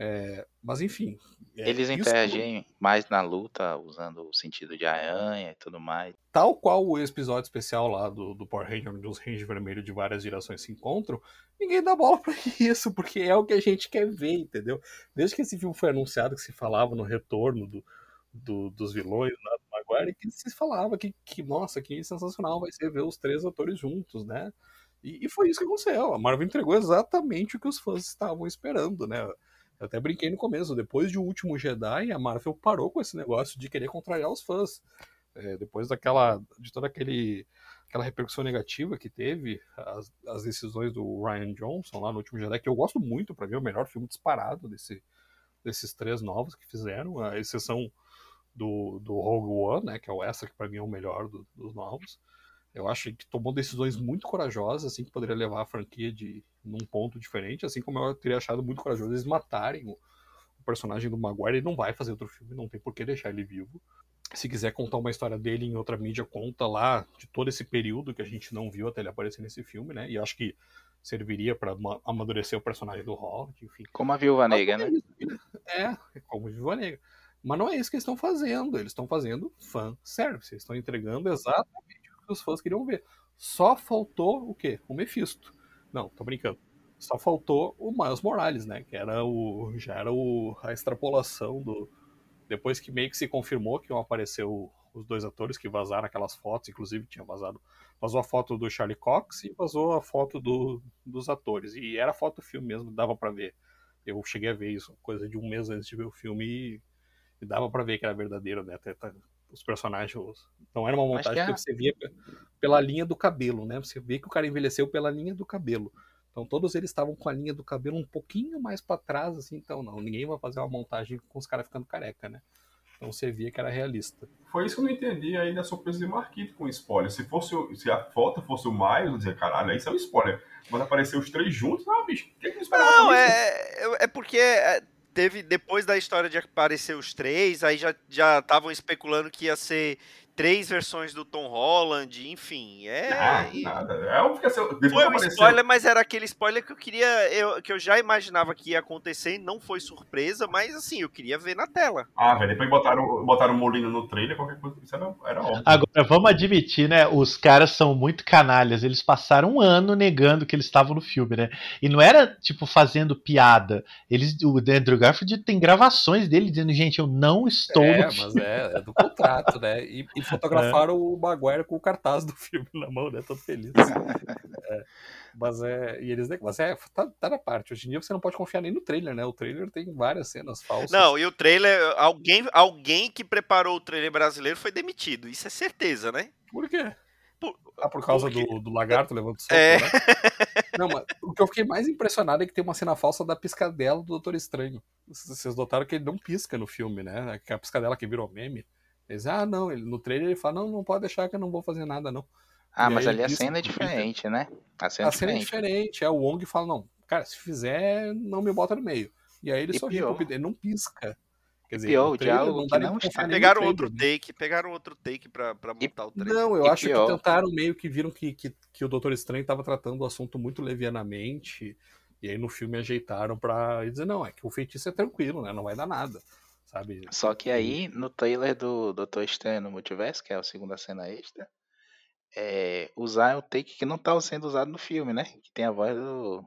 É, mas enfim. é, Eles isso- interagem mais na luta, usando o sentido de aranha e tudo mais. tal qual o episódio especial lá do, do Power Ranger, onde os Rangers vermelhos de várias gerações se encontram, ninguém dá bola pra isso, porque é o que a gente quer ver, entendeu? Desde que esse filme foi anunciado, que se falava no retorno do, do- dos vilões lá do Maguire, que se falava que, que, nossa, que sensacional vai ser ver os três atores juntos, né? E, e foi isso que aconteceu. A Marvel entregou exatamente o que os fãs estavam esperando, né? Eu até brinquei no começo, depois de O Último Jedi, a Marvel parou com esse negócio de querer contrariar os fãs. É, depois daquela de toda aquele, aquela repercussão negativa que teve as, as decisões do Ryan Johnson lá no último Jedi, que eu gosto muito, para mim é o melhor filme disparado desse, desses três novos que fizeram, a exceção do, do Rogue One, né, que é o extra, que para mim é o melhor do- dos novos. Eu acho que tomou decisões muito corajosas, assim, que poderia levar a franquia de num ponto diferente, assim como eu teria achado muito corajoso eles matarem o, o personagem do Maguire, ele não vai fazer outro filme, não tem por que deixar ele vivo se quiser contar uma história dele em outra mídia, conta lá de todo esse período que a gente não viu até ele aparecer nesse filme, né? E acho que serviria pra ma- amadurecer o personagem do Hobbit, enfim. Como a Viúva Negra, é né? isso. É, é como Viva Negra. Mas não é isso que eles estão fazendo. Eles estão fazendo fan service. Eles estão entregando exatamente que os fãs queriam ver. Só faltou o quê? O Mephisto. Não, tô brincando. Só faltou o Miles Morales, né? Que era o. Já era o, a extrapolação do. Depois que meio que se confirmou que iam aparecer o- os dois atores que vazaram aquelas fotos, inclusive tinha vazado. Vazou a foto do Charlie Cox e vazou a foto do- dos atores. E era foto filme mesmo, dava pra ver. Eu cheguei a ver isso, coisa de um mês antes de ver o filme e, e dava pra ver que era verdadeiro, né? Até, tá- os personagens. os- Não era uma montagem que que a- você via pe- pela linha do cabelo, né? Você vê que o cara envelheceu pela linha do cabelo. Então todos eles estavam com a linha do cabelo um pouquinho mais pra trás, assim, então não, ninguém vai fazer uma montagem com os caras ficando careca, né? Então você via que era realista. Foi isso que eu não entendi aí da surpresa de Marquito com o spoiler. Se fosse se a foto fosse o Miles, eu dizia, caralho, isso é um spoiler. Mas apareceu os três juntos, ah, bicho, o que, que eu esperava Não, disso? é, é porque é, teve, depois da história de aparecer os três, aí já já estavam especulando que ia ser três versões do Tom Holland, enfim. É. Ah, e- nada. É óbvio que essa- depois Foi um apareceu. spoiler, mas era aquele spoiler que eu queria. Eu, que eu já imaginava que ia acontecer e não foi surpresa, mas assim, eu queria ver na tela. Ah, velho, depois botaram, botaram o Molino no trailer, qualquer coisa. Isso era, era óbvio. Agora, vamos admitir, né? Os caras são muito canalhas. Eles passaram um ano negando que eles estavam no filme, né? E não era, tipo, fazendo piada. Eles, o Andrew Garfield tem gravações dele dizendo, gente, eu não estou é, no filme. mas é, é do contrato, né? E, e fotografaram o Maguire com o cartaz do filme na mão, né? Todo feliz. É, mas é. E eles. Mas é, tá, tá na parte. Hoje em dia você não pode confiar nem no trailer, né? O trailer tem várias cenas falsas. Não, e o trailer. Alguém, alguém que preparou o trailer brasileiro foi demitido. Isso é certeza, né? Por quê? Por- ah, por causa porque- do, do lagarto levando soco, É. né? Não, mas o que eu fiquei mais impressionado é que tem uma cena falsa da piscadela do Doutor Estranho. Vocês notaram que ele não pisca no filme, né? Que é a piscadela que virou meme. Eles, ah, não, ele, no trailer ele fala, não, não pode deixar que eu não vou fazer nada, não. Ah, E mas ali a diz cena é pro Peter- diferente, né? A cena, A cena é é diferente. É o Wong fala, não, cara, se fizer, não me bota no meio. E aí ele E só pior. ele não pisca. Quer dizer, pior, o diálogo não não está- Pegaram outro né? take, pegaram outro take pra, pra montar o trailer. Não, eu E acho pior- que tentaram meio que viram que, que, que o Doutor Estranho estava tratando o assunto muito levianamente. E aí no filme ajeitaram pra dizer, não, é que o feitiço é tranquilo, né? Não vai dar nada. Sabe? Só que aí, no trailer do Doutor Estranho no Multiverso, que é a segunda cena extra, é, usar o take que não tá sendo usado no filme, né? Que tem a voz do,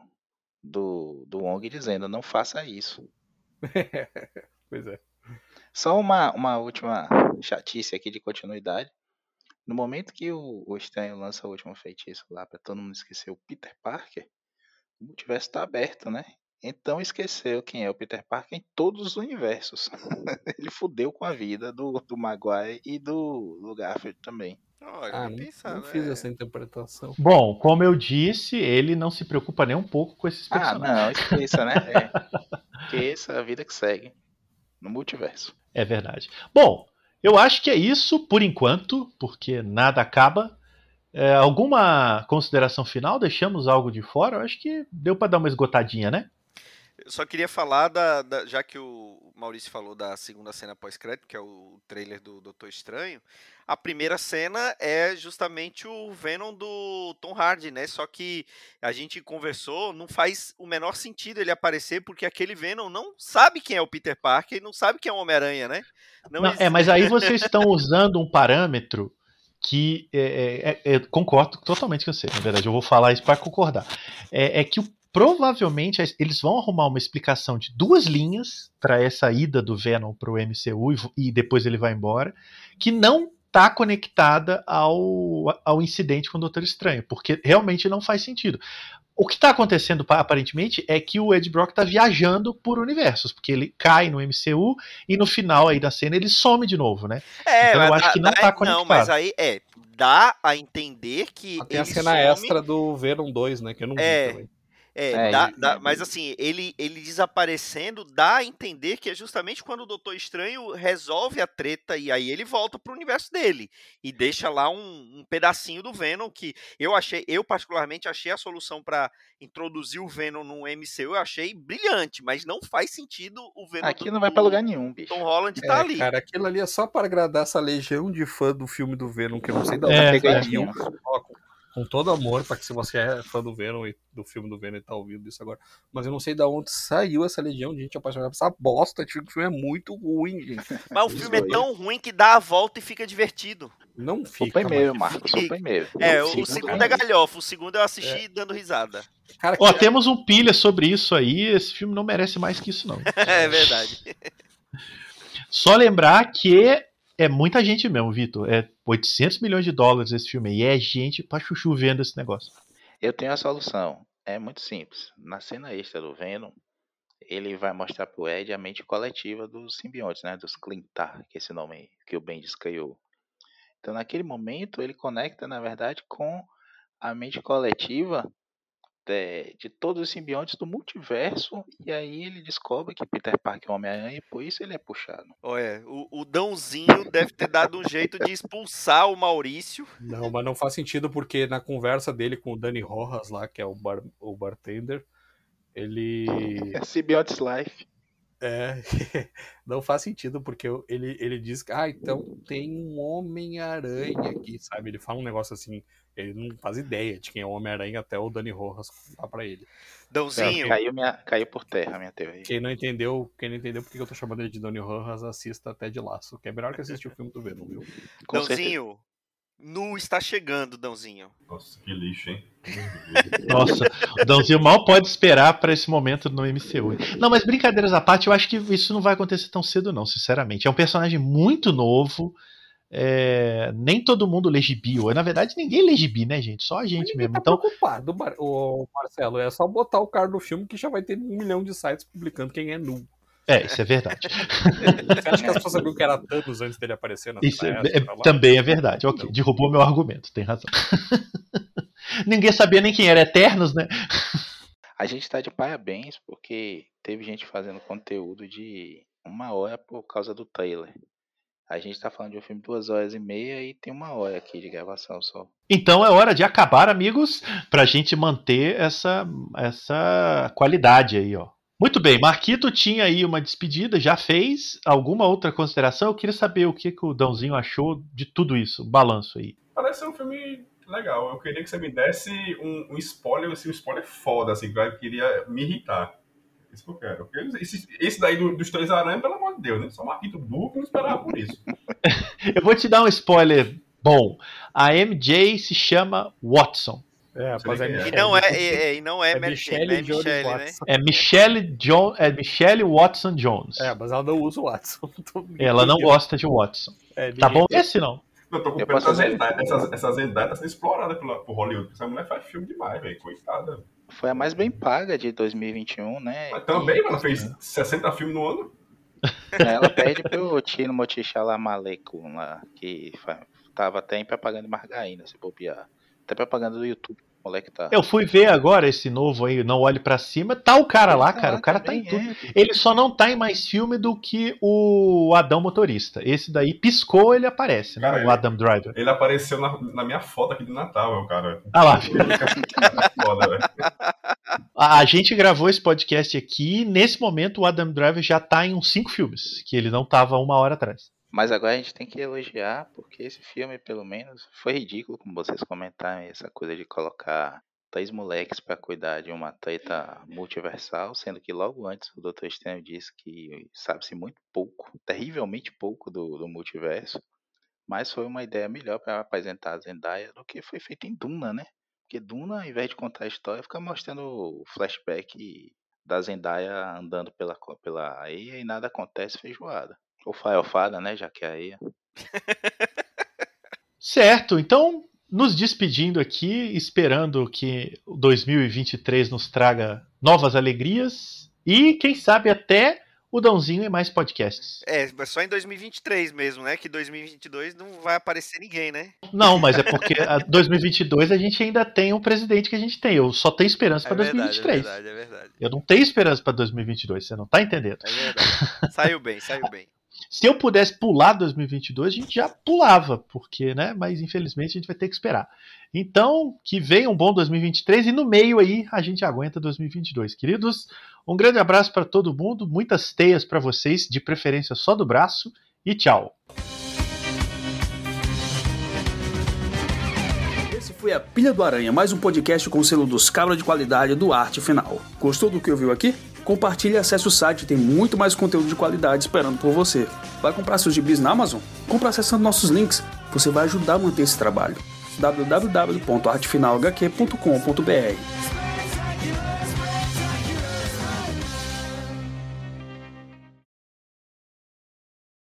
do, do Wong dizendo, não faça isso. Pois é. Só uma, uma última chatice aqui de continuidade. No momento que o, o Estranho lança o último feitiço lá pra todo mundo esquecer o Peter Parker, o multiverso tá aberto, né? Então esqueceu quem é o Peter Parker em todos os universos. Ele fudeu com a vida do, do Maguire e do, do Garfield também. Olha, Ah, não, pensar, não né? fiz essa interpretação. Bom, como eu disse, ele não se preocupa nem um pouco com esses Ah, personagens. não, esqueça, né? É. Esqueça a vida que segue no multiverso. É verdade. Bom, eu acho que é isso por enquanto, porque nada acaba. É, alguma consideração final? Deixamos algo de fora? Eu acho que deu para dar uma esgotadinha, né? Eu só queria falar da, da- Já que o Maurício falou da segunda cena pós-crédito, que é o trailer do Doutor Estranho. A primeira cena é justamente o Venom do Tom Hardy, né? Só que a gente conversou, não faz o menor sentido ele aparecer, porque aquele Venom não sabe quem é o Peter Parker e não sabe quem é o Homem-Aranha, né? Não Não, existe- é, mas aí vocês estão usando um parâmetro que é, é, é, concordo totalmente com você, na verdade, eu vou falar isso para concordar. É, é que o- provavelmente eles vão arrumar uma explicação de duas linhas para essa ida do Venom pro MCU e, e depois ele vai embora, que não tá conectada ao, ao incidente com o Doutor Estranho, porque realmente não faz sentido. O que está acontecendo pa- aparentemente é que o Ed Brock está viajando por universos, porque ele cai no MCU e no final aí da cena ele some de novo, né? É, Então eu acho que não dá- tá Não, mas conectado. aí é. Dá a entender que. Tem a cena some- extra do Venom 2, né? Que eu não vi É. também. É, É, dá- e- dá- mas assim, ele, ele desaparecendo dá a entender que é justamente quando o Doutor Estranho resolve a treta e aí ele volta pro universo dele e deixa lá um, um pedacinho do Venom que eu achei, eu particularmente achei a solução pra introduzir o Venom no MCU, eu achei brilhante, mas não faz sentido o Venom Aqui do, não vai pra lugar nenhum, bicho. Tom Holland tá É, ali. cara, aquilo ali é só para agradar essa legião de fã do filme do Venom, que eu não sei da onde É, pegadinha. é. Com, todo amor, para que se você é fã do Venom e do filme do Venom e tá ouvindo isso agora. Mas eu não sei da onde saiu essa legião de gente apaixonada por essa bosta. Tipo, o filme é muito ruim, gente. Mas o Isso filme é tão ruim que dá a volta e fica divertido. Não O fica. primeiro, mas- Marcos, o primeiro. É, o, Segundo o segundo é galhofa, o segundo eu assisti dando risada. Cara, Ó, que- temos um pilha sobre isso aí, esse filme não merece mais que isso não. é verdade. Só lembrar que é muita gente mesmo, Vitor. É 800 milhões de dólares esse filme. E é gente pra chuchu vendo esse negócio. Eu tenho a solução. É muito simples. Na cena extra do Venom, ele vai mostrar pro Ed a mente coletiva dos simbiontes, né? Dos Clintar, que é esse nome que o Bendis criou. Então, naquele momento, ele conecta, na verdade, com a mente coletiva de, de todos os simbiontes do multiverso. E aí ele descobre que Peter Parker é o Homem-Aranha e por isso ele é puxado. Olha, o, o Dãozinho deve ter dado um jeito de expulsar o Maurício. Não, mas não faz sentido porque na conversa dele com o Danny Rojas lá, que é o, bar, o bartender, ele É Symbiontes Life. É, não faz sentido, porque ele, ele diz que, ah, então tem um Homem-Aranha aqui, sabe? Ele fala um negócio assim, ele não faz ideia de quem é o Homem-Aranha até o Dani Rojas contar pra ele. Dãozinho, Caiu, minha, caiu por terra a minha teoria. Quem não entendeu, quem não entendeu porque eu tô chamando ele de Dani Rojas, assista até de laço, que é melhor que assistir o filme do Venom, viu? Com certeza. Nu está chegando, Dãozinho. Nossa, que lixo, hein? Nossa, o Dãozinho mal pode esperar pra esse momento no MCU. Não, mas brincadeiras à parte, eu acho que isso não vai acontecer tão cedo, não, sinceramente. É um personagem muito novo. é, nem todo mundo lê gibi. ou, Na verdade, ninguém lê gibi, né, gente? Só a gente mesmo. tá Então, preocupado, Mar- ô, Marcelo, é só botar o cara no filme que já vai ter um milhão de sites publicando quem é nu. É, isso é verdade. Você acha que as pessoas sabiam que era Thanos antes dele aparecer na Isso é- é- lá? também é verdade. Ok, Não. derrubou meu argumento, tem razão. Ninguém sabia nem quem era Eternos, né? A gente tá de parabéns porque teve gente fazendo conteúdo de uma hora por causa do trailer. A gente tá falando de um filme de duas horas e meia e tem uma hora aqui de gravação só. Então é hora de acabar, amigos, pra gente manter essa, essa qualidade aí, ó. Muito bem, Marquito tinha aí uma despedida, já fez alguma outra consideração? Eu queria saber o que, que o Dãozinho achou de tudo isso, um balanço aí. Parece ser um filme legal. Eu queria que você me desse um, um spoiler, assim, um spoiler foda, assim, que eu queria me irritar. Isso que eu quero. Esse, esse daí do- dos Três Aranhas, pelo amor de Deus, né? Só Marquito burro não esperava por isso. Eu vou te dar um spoiler bom. A MJ se chama Watson. É, é quem é. E Michelle. não é, e, e- e não é, É Mary Jane, Michelle é Jones Michelle, né? Watson. É Michelle, John, é Michelle Watson Jones. É, mas ela não usa o Watson. Ela não gosta de Watson. É, Tá bom esse não? Eu tô com pena essa Zendaya. Essa, essa Zendaya tá sendo explorada pela, por Hollywood. porque Essa mulher faz filme demais, velho. Coitada. Foi a mais bem paga de 2021, né? Mas também, ela fez 60 filmes no ano. Ela perde pro Tino Motichala Maleco lá, que tava até em propaganda de margarina, se bobear. Até propaganda do YouTube, moleque tá. Eu fui ver agora esse novo aí, Não Olhe Pra Cima. Tá o cara lá, cara. O cara tá em tudo. é. Ele só não tá em mais filme do que o Adão Motorista. Esse daí piscou, ele aparece, né? Cara, O Adam Driver. Ele apareceu na, na minha foto aqui de Natal, é o cara. Ah lá. Foda, velho. A, gente gravou esse podcast aqui nesse momento o Adam Driver já tá em uns cinco filmes, que ele não tava uma hora atrás. Mas agora a gente tem que elogiar, porque esse filme, pelo menos, foi ridículo, como vocês comentaram, essa coisa de colocar três moleques pra cuidar de uma treta multiversal, sendo que logo antes o Dr. Estranho disse que sabe-se muito pouco, terrivelmente pouco do, do multiverso, mas foi uma ideia melhor pra apresentar a Zendaya do que foi feito em Duna, né? Porque Duna, ao invés de contar a história, fica mostrando o flashback da Zendaya andando pela, pela areia e nada acontece feijoada. Ou farofada, né? Já que é areia. Certo, então nos despedindo aqui, esperando que o 2023 nos traga novas alegrias e quem sabe até o Dãozinho e mais podcasts. É, mas só em 2023 mesmo, né? Que 2022 não vai aparecer ninguém, né? Não, mas é porque a 2022 a gente ainda tem o presidente que a gente tem. Eu só tenho esperança É para verdade, é 2023. verdade, é verdade. Eu não tenho esperança para 2022, você não tá entendendo. É verdade. Saiu bem, saiu bem. Se eu pudesse pular 2022, a gente já pulava, porque, né? Mas infelizmente a gente vai ter que esperar. Então, que venha um bom 2023 e no meio aí a gente aguenta 2022. Queridos, um grande abraço para todo mundo, muitas teias para vocês, de preferência só do braço e tchau. Foi a Pilha do Aranha, mais um podcast com selo dos cabras de qualidade do Arte Final. Gostou do que ouviu aqui? Compartilhe e acesse o site, tem muito mais conteúdo de qualidade esperando por você. Vai comprar seus gibis na Amazon? Compre acessando nossos links, você vai ajudar a manter esse trabalho. www.artefinalhq.com.br